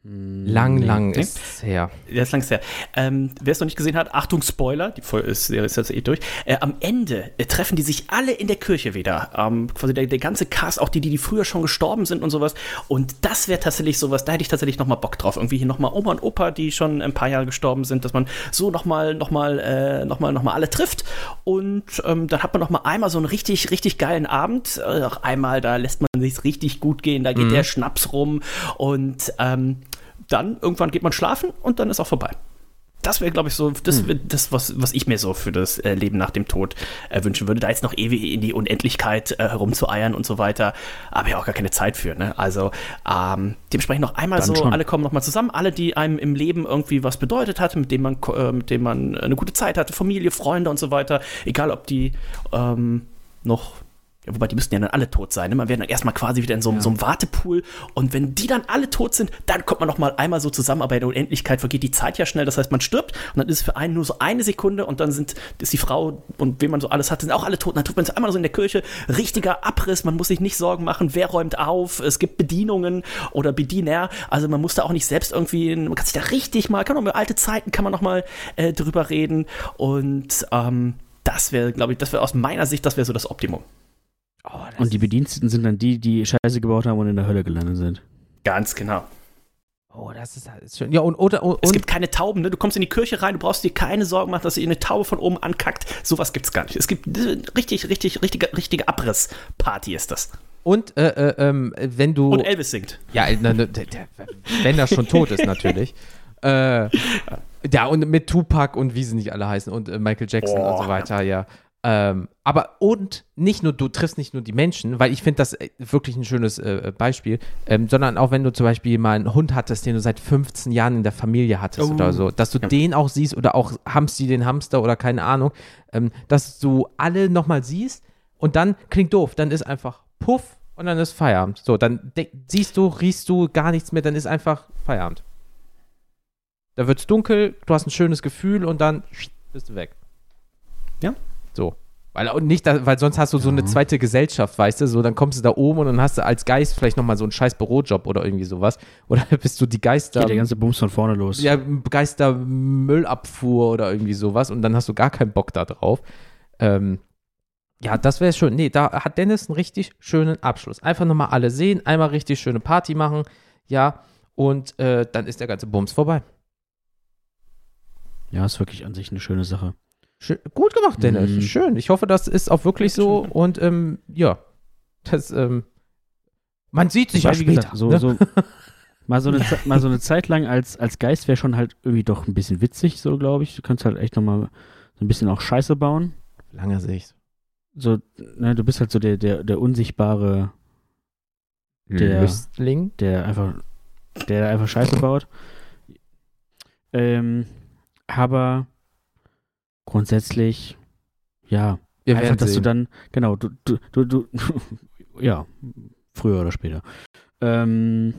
Lang, Nee. lang Nee. ist es her. Der ist langs her. Ähm, Wer es noch nicht gesehen hat, Achtung, Spoiler, die Folge ist, Serie ist jetzt eh durch. Äh, am Ende äh, treffen die sich alle in der Kirche wieder. Ähm, quasi der, der ganze Cast, auch die, die, die früher schon gestorben sind und sowas. Und das wäre tatsächlich sowas, da hätte ich tatsächlich nochmal Bock drauf. Irgendwie hier nochmal Oma und Opa, die schon ein paar Jahre gestorben sind, dass man so nochmal, nochmal, äh, nochmal, nochmal alle trifft. Und ähm, dann hat man nochmal einmal so einen richtig, richtig geilen Abend. Äh, auch einmal, da lässt man sich richtig gut gehen, da geht der Schnaps rum und ähm, dann irgendwann geht man schlafen und dann ist auch vorbei. Das wäre, glaube ich, so, das wäre das, was, was ich mir so für das äh, Leben nach dem Tod äh, wünschen würde. Da jetzt noch ewig in die Unendlichkeit äh, herumzueiern und so weiter. Aber ja auch gar keine Zeit für, ne? Also, ähm, dementsprechend noch einmal Dann so, schon. alle kommen noch mal zusammen, alle, die einem im Leben irgendwie was bedeutet hat, mit dem man, äh, mit dem man eine gute Zeit hatte, Familie, Freunde und so weiter. Egal, ob die ähm, noch ja, wobei die müssten ja dann alle tot sein. Ne? Man wäre dann erstmal quasi wieder in so, einem- so einem Wartepool. Und wenn die dann alle tot sind, dann kommt man noch mal einmal so zusammen. Aber in der Unendlichkeit vergeht die Zeit ja schnell. Das heißt, man stirbt und dann ist es für einen nur so eine Sekunde und dann sind, ist die Frau und wen man so alles hat, sind auch alle tot. Und dann tut man es einmal so in der Kirche. Richtiger Abriss. Man muss sich nicht Sorgen machen, wer räumt auf. Es gibt Bedienungen oder Bediener. Also man muss da auch nicht selbst irgendwie, man kann sich da richtig mal, kann auch über alte Zeiten kann man noch mal äh, drüber reden. Und ähm, das wäre, glaube ich, das wäre aus meiner Sicht, das wäre so das Optimum. Oh, Und die Bediensteten sind dann die, die Scheiße gebaut haben und in der Hölle gelandet sind. Ganz genau. Oh, das ist, das ist schön. Ja, und, oder, und, Es gibt keine Tauben, ne? Du kommst in die Kirche rein, du brauchst dir keine Sorgen machen, dass dir eine Taube von oben ankackt. Sowas gibt's gar nicht. Es gibt äh, richtig, richtig, richtige, richtige Abrissparty ist das. und äh, äh, ähm, wenn du. Und Elvis singt. Ja, na, na, der, der, wenn er schon tot ist, natürlich. <laughs> Äh, ja, und mit Tupac und wie sie nicht alle heißen und äh, Michael Jackson Oh, und so weiter, ja. Ähm, aber und nicht nur, du triffst nicht nur die Menschen, weil ich finde das äh, wirklich ein schönes äh, Beispiel, ähm, sondern auch wenn du zum Beispiel mal einen Hund hattest, den du seit 15 Jahren in der Familie hattest Oh. oder so, dass du Ja. den auch siehst oder auch Hamsti den Hamster oder keine Ahnung, ähm, dass du alle nochmal siehst und dann klingt doof, dann ist einfach Puff und dann ist Feierabend. So, dann siehst du, riechst du gar nichts mehr, dann ist einfach Feierabend. Da wird es dunkel, du hast ein schönes Gefühl und dann bist du weg. Ja. So. Weil, und nicht, weil sonst hast du so eine zweite Gesellschaft, weißt du, so, dann kommst du da oben und dann hast du als Geist vielleicht nochmal so einen scheiß Bürojob oder irgendwie sowas. <laughs> Oder bist du die Geister. Geht der ganze Bums von vorne los. ja, Geister Müllabfuhr oder irgendwie sowas und dann hast du gar keinen Bock da drauf. Ähm, ja, das wäre schön. Nee, da hat Dennis einen richtig schönen Abschluss. Einfach nochmal alle sehen, einmal richtig schöne Party machen, ja, und äh, dann ist der ganze Bums vorbei. Ja, ist wirklich an sich eine schöne Sache. Schön, gut gemacht, Dennis. Mhm. Schön. Ich hoffe, das ist auch wirklich so. Und ähm, ja, das, ähm, man sieht sich ja später. gesagt, so, ne? so, <laughs> mal, so eine, mal so eine Zeit lang als, als Geist wäre schon halt irgendwie doch ein bisschen witzig, so glaube ich. Du kannst halt echt nochmal so ein bisschen auch Scheiße bauen. Langer Sicht. So, ne, du bist halt so der, der, der unsichtbare, Der- Lüstling. der einfach, der einfach Scheiße baut. Ähm, aber grundsätzlich, ja, Wir einfach, dass du sehen. dann, genau, du, du, du, du <laughs> ja, früher oder später, ähm,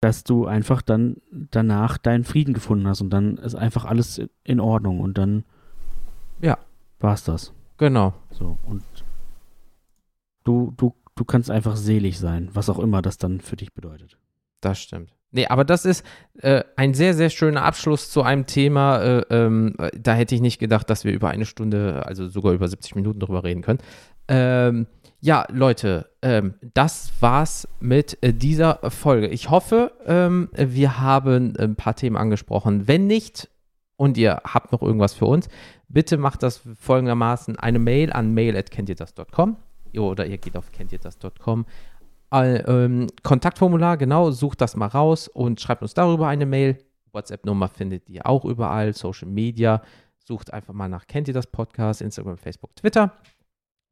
dass du einfach dann danach deinen Frieden gefunden hast und dann ist einfach alles in Ordnung und dann Ja. war's das. Genau. So, und du, du, du kannst einfach selig sein, was auch immer das dann für dich bedeutet. Das stimmt. Nee, aber das ist äh, ein sehr, sehr schöner Abschluss zu einem Thema. Äh, ähm, äh, da hätte ich nicht gedacht, dass wir über eine Stunde, also sogar über 70 Minuten drüber reden können. Ähm, ja, Leute, ähm, das war's mit äh, dieser Folge. Ich hoffe, ähm, wir haben ein paar Themen angesprochen. Wenn nicht und ihr habt noch irgendwas für uns, bitte macht das folgendermaßen eine Mail an mail.kenntierdas.com oder ihr geht auf kenntierdas.com Ähm, Kontaktformular, genau, sucht das mal raus und schreibt uns darüber eine Mail. WhatsApp-Nummer findet ihr auch überall, Social Media. Sucht einfach mal nach, kennt ihr das Podcast, Instagram, Facebook, Twitter.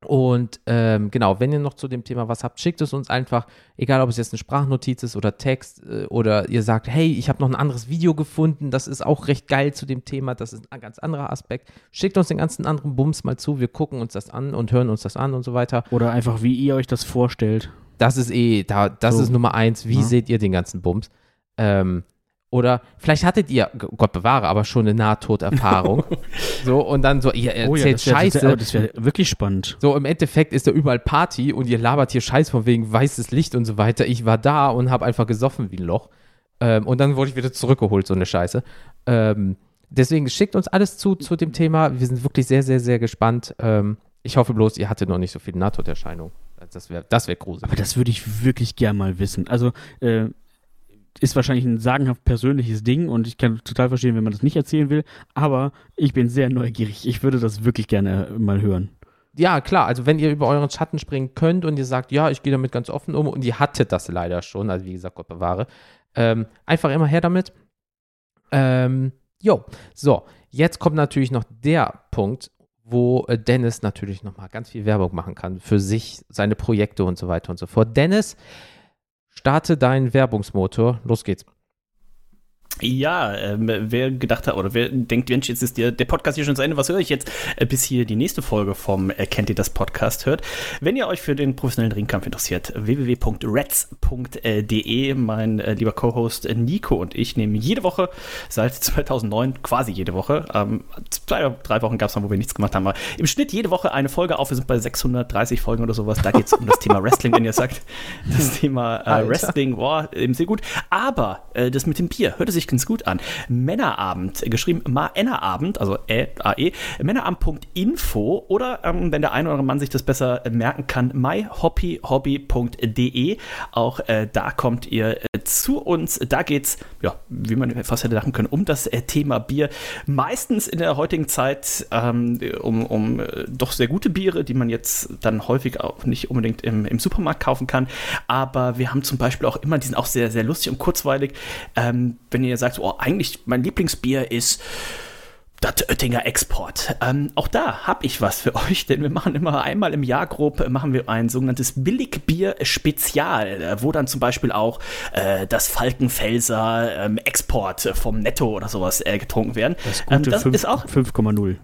Und ähm, genau, wenn ihr noch zu dem Thema was habt, schickt es uns einfach, egal ob es jetzt eine Sprachnotiz ist oder Text äh, oder ihr sagt, hey, ich habe noch ein anderes Video gefunden, das ist auch recht geil zu dem Thema, das ist ein ganz anderer Aspekt. Schickt uns den ganzen anderen Bums mal zu, wir gucken uns das an und hören uns das an und so weiter. Oder einfach, wie ihr euch das vorstellt. Das ist eh, da, das So. ist Nummer eins. Wie Ja. seht ihr den ganzen Bums? Ähm, oder vielleicht hattet ihr, Gott bewahre, aber schon eine Nahtoderfahrung. <laughs> so, und dann so, ihr erzählt Oh das wär- Scheiße. Das wäre das wär wirklich spannend. so, im Endeffekt ist da überall Party und ihr labert hier Scheiß von wegen weißes Licht und so weiter. Ich war da und habe einfach gesoffen wie ein Loch. Ähm, und dann wurde ich wieder zurückgeholt, so eine Scheiße. Ähm, deswegen schickt uns alles zu, zu dem Thema. Wir sind wirklich sehr, sehr, sehr gespannt. Ähm, ich hoffe bloß, ihr hattet noch nicht so viele Nahtoderscheinungen. Das wäre das wär gruselig. Aber das würde ich wirklich gern mal wissen. Also, äh, ist wahrscheinlich ein sagenhaft persönliches Ding und ich kann total verstehen, wenn man das nicht erzählen will, aber ich bin sehr neugierig. Ich würde das wirklich gerne äh, mal hören. Ja, klar, also wenn ihr über euren Schatten springen könnt und ihr sagt, ja, ich gehe damit ganz offen um und ihr hattet das leider schon, also wie gesagt, Gott bewahre, ähm, einfach immer her damit. Ähm, jo, so, jetzt kommt natürlich noch der Punkt, wo äh, Dennis natürlich nochmal ganz viel Werbung machen kann für sich, seine Projekte und so weiter und so fort. Dennis, starte deinen Werbungsmotor, los geht's. Ja, ähm, wer gedacht hat oder wer denkt, Mensch, jetzt ist der, der Podcast hier schon zu Ende, was höre ich jetzt, äh, bis hier die nächste Folge vom äh, Kennt ihr das Podcast hört. Wenn ihr euch für den professionellen Ringkampf interessiert, www.reds.de, mein äh, lieber Co-Host äh, Nico und ich nehmen jede Woche seit 2009, quasi jede Woche, ähm, zwei, drei Wochen gab es mal, wo wir nichts gemacht haben, aber im Schnitt jede Woche eine Folge auf. Wir sind bei 630 Folgen oder sowas. Da geht es um das Thema Wrestling, wenn ihr sagt, das Thema äh. Wrestling, boah, eben sehr gut. Aber äh, das mit dem Bier hörte sich ganz gut an. Männerabend, geschrieben Männerabend, also Ä, AE, Männerabend.info oder ähm, wenn der eine oder andere Mann sich das besser merken kann, myhobbyhobby.de. Auch äh, da kommt ihr äh, zu uns. Da geht's, ja, wie man fast hätte dachten können, um das äh, Thema Bier. Meistens in der heutigen Zeit ähm, um, um äh, doch sehr gute Biere, die man jetzt dann häufig auch nicht unbedingt im, im Supermarkt kaufen kann. Aber wir haben zum Beispiel auch immer, die sind auch sehr, sehr lustig und kurzweilig. Ähm, wenn ihr sagt, oh, eigentlich mein Lieblingsbier ist das Oettinger Export. Ähm, auch da habe ich was für <laughs> euch, denn wir machen immer einmal im Jahr grob, äh, machen wir ein sogenanntes Billigbier-Spezial, äh, wo dann zum Beispiel auch äh, das Falkenfelser ähm, Export vom Netto oder sowas äh, getrunken werden. Das Ähm, gute das fünf- ist auch 5,0.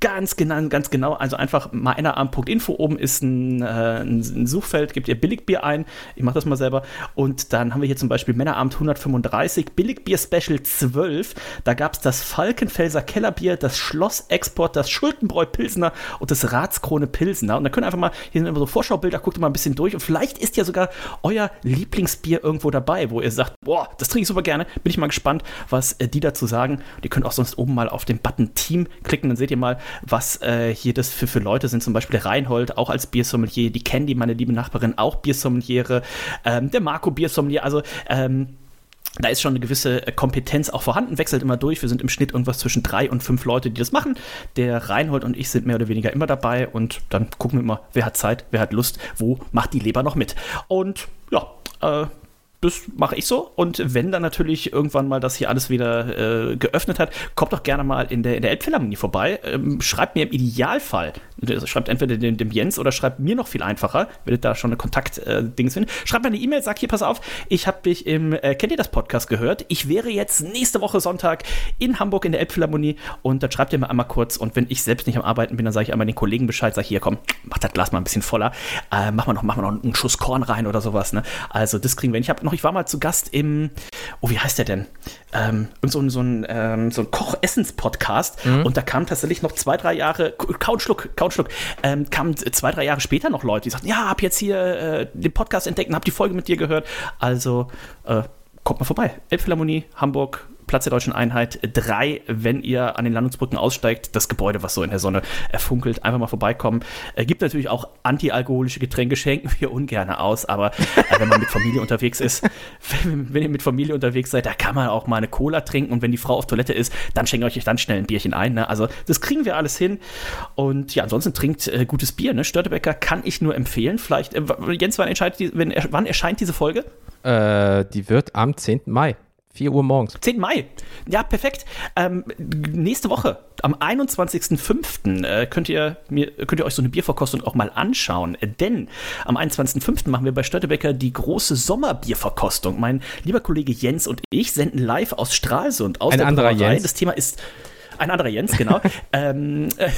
Ganz genau, ganz genau. Also einfach meinerarm.info oben ist ein, äh, ein, Suchfeld, gebt ihr Billigbier ein. Ich mache das mal selber. Und dann haben wir hier zum Beispiel Männerabend 135, Billigbier Special 12. Da gab es das Falkenfelser Kellerbier, das Schloss Export, das Schultenbräu Pilsner und das Ratskrone Pilsner. Und da können einfach mal, hier sind immer so Vorschaubilder, guckt mal ein bisschen durch. Und vielleicht ist ja sogar euer Lieblingsbier irgendwo dabei, wo ihr sagt, boah, das trinke ich super gerne. Bin ich mal gespannt, was äh, die dazu sagen. Und ihr könnt auch sonst oben mal auf den Button Team klicken, dann seht ihr mal, was äh, hier das für, für Leute sind. Zum Beispiel der Reinhold, auch als Biersommelier, die Candy, meine liebe Nachbarin, auch Biersommeliere, ähm, der Marco Biersommelier. Also, ähm, da ist schon eine gewisse äh, Kompetenz auch vorhanden, wechselt immer durch. Wir sind im Schnitt irgendwas zwischen drei und fünf Leute, die das machen. Der Reinhold und ich sind mehr oder weniger immer dabei und dann gucken wir immer, wer hat Zeit, wer hat Lust, wo macht die Leber noch mit. Und ja, äh, das mache ich so. Und wenn dann natürlich irgendwann mal das hier alles wieder äh, geöffnet hat, kommt doch gerne mal in der, in der Elbphilharmonie vorbei. Ähm, schreibt mir im Idealfall, schreibt entweder dem, dem, Jens oder schreibt mir noch viel einfacher, werdet da schon eine Kontakt-Dings äh, finden. Schreibt mir eine E-Mail, sagt hier, pass auf, ich habe dich im, äh, kennt ihr das Podcast gehört? Ich wäre jetzt nächste Woche Sonntag in Hamburg in der Elbphilharmonie und dann schreibt ihr mir einmal kurz und wenn ich selbst nicht am Arbeiten bin, dann sage ich einmal den Kollegen Bescheid, sage hier, komm, mach das Glas mal ein bisschen voller, äh, mach mal noch, mach mal noch einen Schuss Korn rein oder sowas. Ne? Also das kriegen wir. Ich habe noch, ich war mal zu Gast im, oh, wie heißt der denn? Ähm, so, ein, so ein, ähm, so ein Koch-Essens-Podcast mhm. und da kam tatsächlich noch zwei, drei Jahre, kaum Schluck, kaum Schluck, ähm, kamen zwei, drei Jahre später noch Leute, die sagten, ja, hab jetzt hier äh, den Podcast entdeckt und hab die Folge mit dir gehört. Also äh, kommt mal vorbei. Elbphilharmonie, Hamburg, Platz der Deutschen Einheit 3, wenn ihr an den Landungsbrücken aussteigt, das Gebäude, was so in der Sonne erfunkelt, einfach mal vorbeikommen. Äh, gibt natürlich auch antialkoholische Getränke, <laughs> schenken wir ungern aus, aber äh, wenn man mit Familie unterwegs ist, <laughs> wenn, wenn, ihr mit Familie unterwegs seid, da kann man auch mal eine Cola trinken und wenn die Frau auf Toilette ist, dann schenkt euch dann schnell ein Bierchen ein. Ne? Also das kriegen wir alles hin und ja, ansonsten trinkt äh, gutes Bier. Ne? Störtebecker kann ich nur empfehlen. Vielleicht, äh, Jens, wann erscheint, die, wenn, wann erscheint diese Folge? Äh, die wird am 10. Mai. 4 Uhr morgens. 10. Mai. Ja, perfekt. Ähm, nächste Woche, am 21.05. Äh, könnt, ihr mir, könnt ihr euch so eine Bierverkostung auch mal anschauen. Denn am 21.05. machen wir bei Stöttebecker die große Sommerbierverkostung. Mein lieber Kollege Jens und ich senden live aus Stralsund aus ein der anderer Brauerei. Jens. Das Thema ist ein anderer Jens, genau. <laughs> ähm, äh,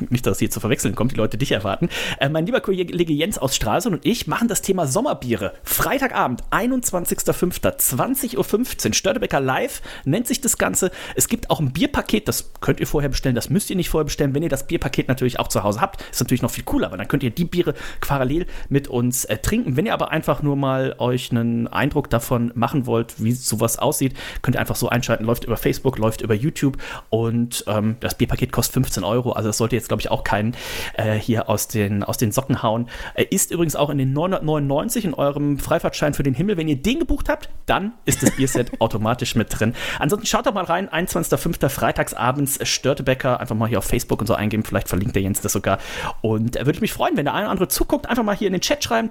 <laughs> nicht, dass es hier zu verwechseln kommt, die Leute dich erwarten. Äh, mein lieber Kollege Jens aus Stralsund und ich machen das Thema Sommerbiere. Freitagabend, 21.05., 20.15 Uhr, Störtebecker Live nennt sich das Ganze. Es gibt auch ein Bierpaket, das könnt ihr vorher bestellen, das müsst ihr nicht vorher bestellen. Wenn ihr das Bierpaket natürlich auch zu Hause habt, ist natürlich noch viel cooler, weil dann könnt ihr die Biere parallel mit uns äh, trinken. Wenn ihr aber einfach nur mal euch einen Eindruck davon machen wollt, wie sowas aussieht, könnt ihr einfach so einschalten. Läuft über Facebook, läuft über YouTube und ähm, das Bierpaket kostet 15 Euro, also das sollte jetzt, glaube ich, auch keinen äh, hier aus den, aus den Socken hauen. Er ist übrigens auch in den 999 in eurem Freifahrtschein für den Himmel. Wenn ihr den gebucht habt, dann ist das Bierset <laughs> automatisch mit drin. Ansonsten schaut doch mal rein, 21.05. freitagsabends Störtebecker, einfach mal hier auf Facebook und so eingeben, vielleicht verlinkt der Jens das sogar. Und er würde mich freuen, wenn der eine oder andere zuguckt, einfach mal hier in den Chat schreiben.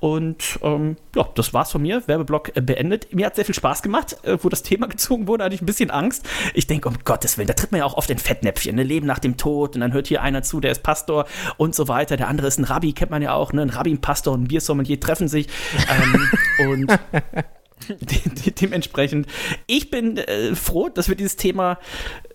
Und ähm, ja, das war's von mir. Werbeblock äh, beendet. Mir hat sehr viel Spaß gemacht. Äh, wo das Thema <laughs> gezogen wurde, hatte ich ein bisschen Angst. Ich denke, um Gottes Willen, da tritt man ja auch oft in Fettnäpfchen, ne? Leben nach dem Tod und dann hört hier einer zu, der ist Pastor und so weiter. Der andere ist ein Rabbi, kennt man ja auch, ne? Ein Rabbi, ein Pastor und ein Biersommelier treffen sich. ähm, <laughs> und de de dementsprechend, ich bin äh, froh, dass wir dieses Thema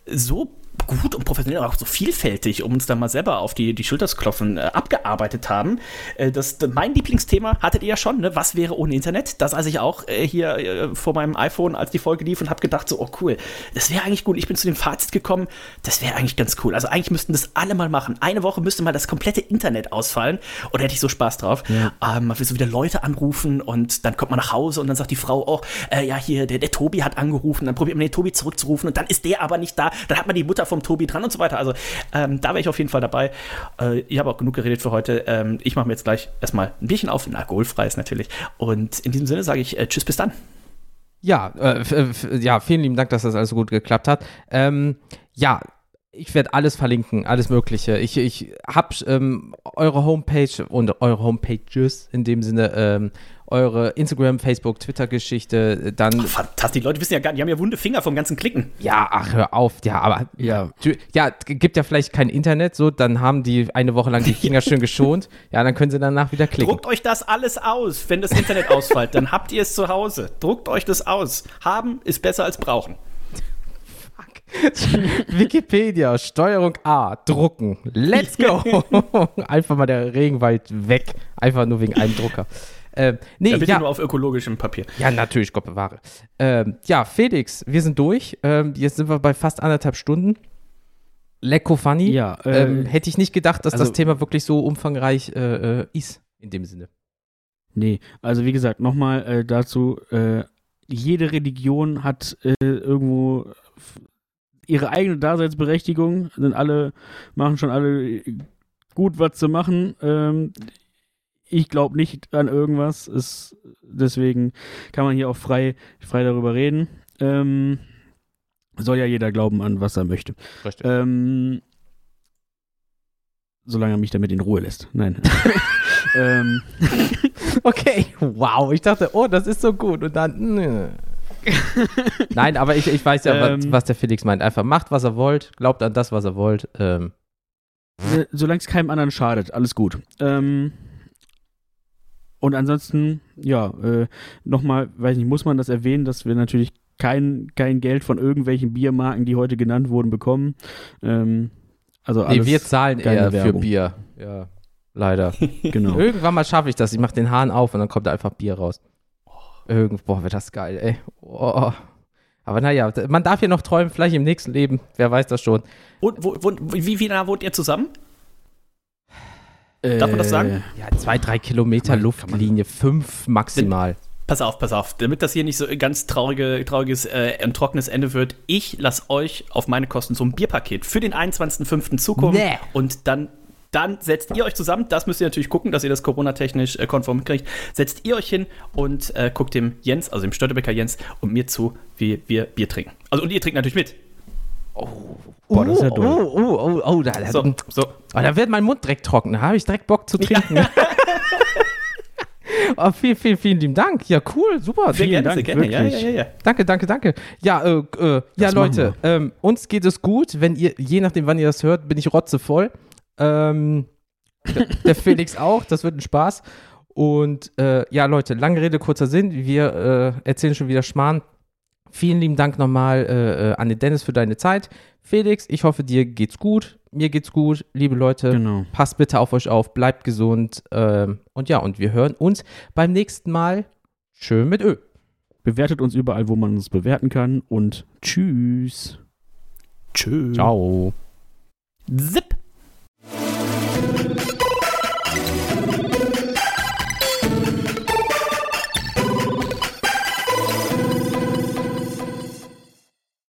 so gut und professionell, auch so vielfältig, um uns da mal selber auf die, die Schulter zu klopfen, äh, abgearbeitet haben. Äh, das, mein Lieblingsthema hattet ihr ja schon, ne? was wäre ohne Internet? Das als ich auch äh, hier äh, vor meinem iPhone, als die Folge lief und habe gedacht, so, oh cool, das wäre eigentlich gut. Ich bin zu dem Fazit gekommen, das wäre eigentlich ganz cool. Also eigentlich müssten das alle mal machen. Eine Woche müsste mal das komplette Internet ausfallen oder hätte ich so Spaß drauf. Ja. Ähm, man will so wieder Leute anrufen und dann kommt man nach Hause und dann sagt die Frau auch, äh, ja hier, der, der Tobi hat angerufen, dann probiert man den Tobi zurückzurufen und dann ist der aber nicht da. Dann hat man die Mutter vom Tobi dran und so weiter. Also ähm, da wäre ich auf jeden Fall dabei. Äh, ich habe auch genug geredet für heute. Ähm, ich mache mir jetzt gleich erstmal ein Bierchen auf, ein alkoholfreies natürlich. Und in diesem Sinne sage ich äh, Tschüss, bis dann. Ja, äh, ja, vielen lieben Dank, dass das alles so gut geklappt hat. Ähm, ja, ich werde alles verlinken, alles Mögliche. Ich, ich habe ähm, eure Homepage und eure Homepages in dem Sinne ähm, eure Instagram, Facebook, Twitter-Geschichte, dann. Ach, fantastisch, die Leute wissen ja gar nicht, die haben ja wunde Finger vom ganzen Klicken. Ja, ach, hör auf, ja, aber ja, ja, gibt ja vielleicht kein Internet, so, dann haben die eine Woche lang die <laughs> Finger schön geschont, ja, dann können sie danach wieder klicken. Druckt euch das alles aus, wenn das Internet ausfällt, dann habt ihr es zu Hause. Druckt euch das aus. Haben ist besser als brauchen. <laughs> Wikipedia, Steuerung A, drucken. Let's go. <laughs> Einfach mal der Regenwald weg. Einfach nur wegen einem Drucker. Ähm, nee, ja, bitte ja. nur auf ökologischem Papier. Ja, natürlich, Gott bewahre. Ähm, ja, Felix, wir sind durch. Ähm, jetzt sind wir bei fast anderthalb Stunden. Lecko funny. Ja, äh, ähm, hätte ich nicht gedacht, dass also, das Thema wirklich so umfangreich äh, äh, ist, in dem Sinne. Nee, also wie gesagt, nochmal äh, dazu, äh, jede Religion hat äh, irgendwo ihre eigene Daseinsberechtigung, sind alle, machen schon alle gut, was zu machen. Ähm, ich glaube nicht an irgendwas. Ist, deswegen kann man hier auch frei, frei darüber reden. Ähm, soll ja jeder glauben an, was er möchte. Richtig. Ähm, solange er mich damit in Ruhe lässt. Nein. <laughs> ähm, Okay, wow. Ich dachte, oh, das ist so gut. Und dann. nö. Nein, aber ich, ich weiß ja, was, Ähm. was der Felix meint. Einfach macht, was er wollt, glaubt an das, was er wollt. Ähm, äh, solange es keinem anderen schadet, alles gut. Ähm, und ansonsten, ja, äh, nochmal, weiß nicht, muss man das erwähnen, dass wir natürlich kein, kein Geld von irgendwelchen Biermarken, die heute genannt wurden, bekommen. Ähm, also nee, alles, wir zahlen eher für Werbung. Bier. Ja, leider. <laughs> genau. Irgendwann mal schaffe ich das. Ich mache den Hahn auf und dann kommt da einfach Bier raus. Irgend, boah, wird das geil, ey. Oh. Aber naja, man darf hier noch träumen, vielleicht im nächsten Leben. Wer weiß das schon. Und, wo, wo, wie, wie nah wohnt ihr zusammen? Äh, Darf man das sagen? Ja, zwei, drei Kilometer man- Luftlinie, fünf maximal. Pass auf, pass auf, damit das hier nicht so ein ganz traurige, trauriges äh, und trockenes Ende wird. Ich lasse euch auf meine Kosten so ein Bierpaket für den 21.05. zukommen. Nee. Und dann, dann setzt ihr euch zusammen. Das müsst ihr natürlich gucken, dass ihr das Corona-technisch äh, konform kriegt. Setzt ihr euch hin und äh, guckt dem Jens, also dem Störtebecker Jens und mir zu, wie wir Bier trinken. Also und ihr trinkt natürlich mit. Boah, das ist ja oh, doll. oh, oh, oh, oh, da, da, So, so. oh, da wird mein Mund direkt trocken. Da habe ich direkt Bock zu trinken. <laughs> oh, vielen, vielen, vielen lieben Dank. Ja, cool, super. Sehr Vielen gerne, sehr Dank, gerne. Ja, ja, ja, ja. Danke, danke, danke. Ja, äh, äh, ja Leute, ähm, uns geht es gut. Wenn ihr, je nachdem, wann ihr das hört, bin ich rotzevoll. Ähm, der, der <laughs> Felix auch. Das wird ein Spaß. Und äh, ja, Leute, lange Rede, kurzer Sinn. Wir äh, erzählen schon wieder Schmarrn. Vielen lieben Dank nochmal äh, äh, an den Dennis für deine Zeit. Felix, ich hoffe, dir geht's gut. Mir geht's gut. Liebe Leute, Genau. passt bitte auf euch auf, bleibt gesund. Ähm, und ja, und wir hören uns beim nächsten Mal. Schön mit Ö. Bewertet uns überall, wo man uns bewerten kann und tschüss. Tschüss. Ciao. Zip.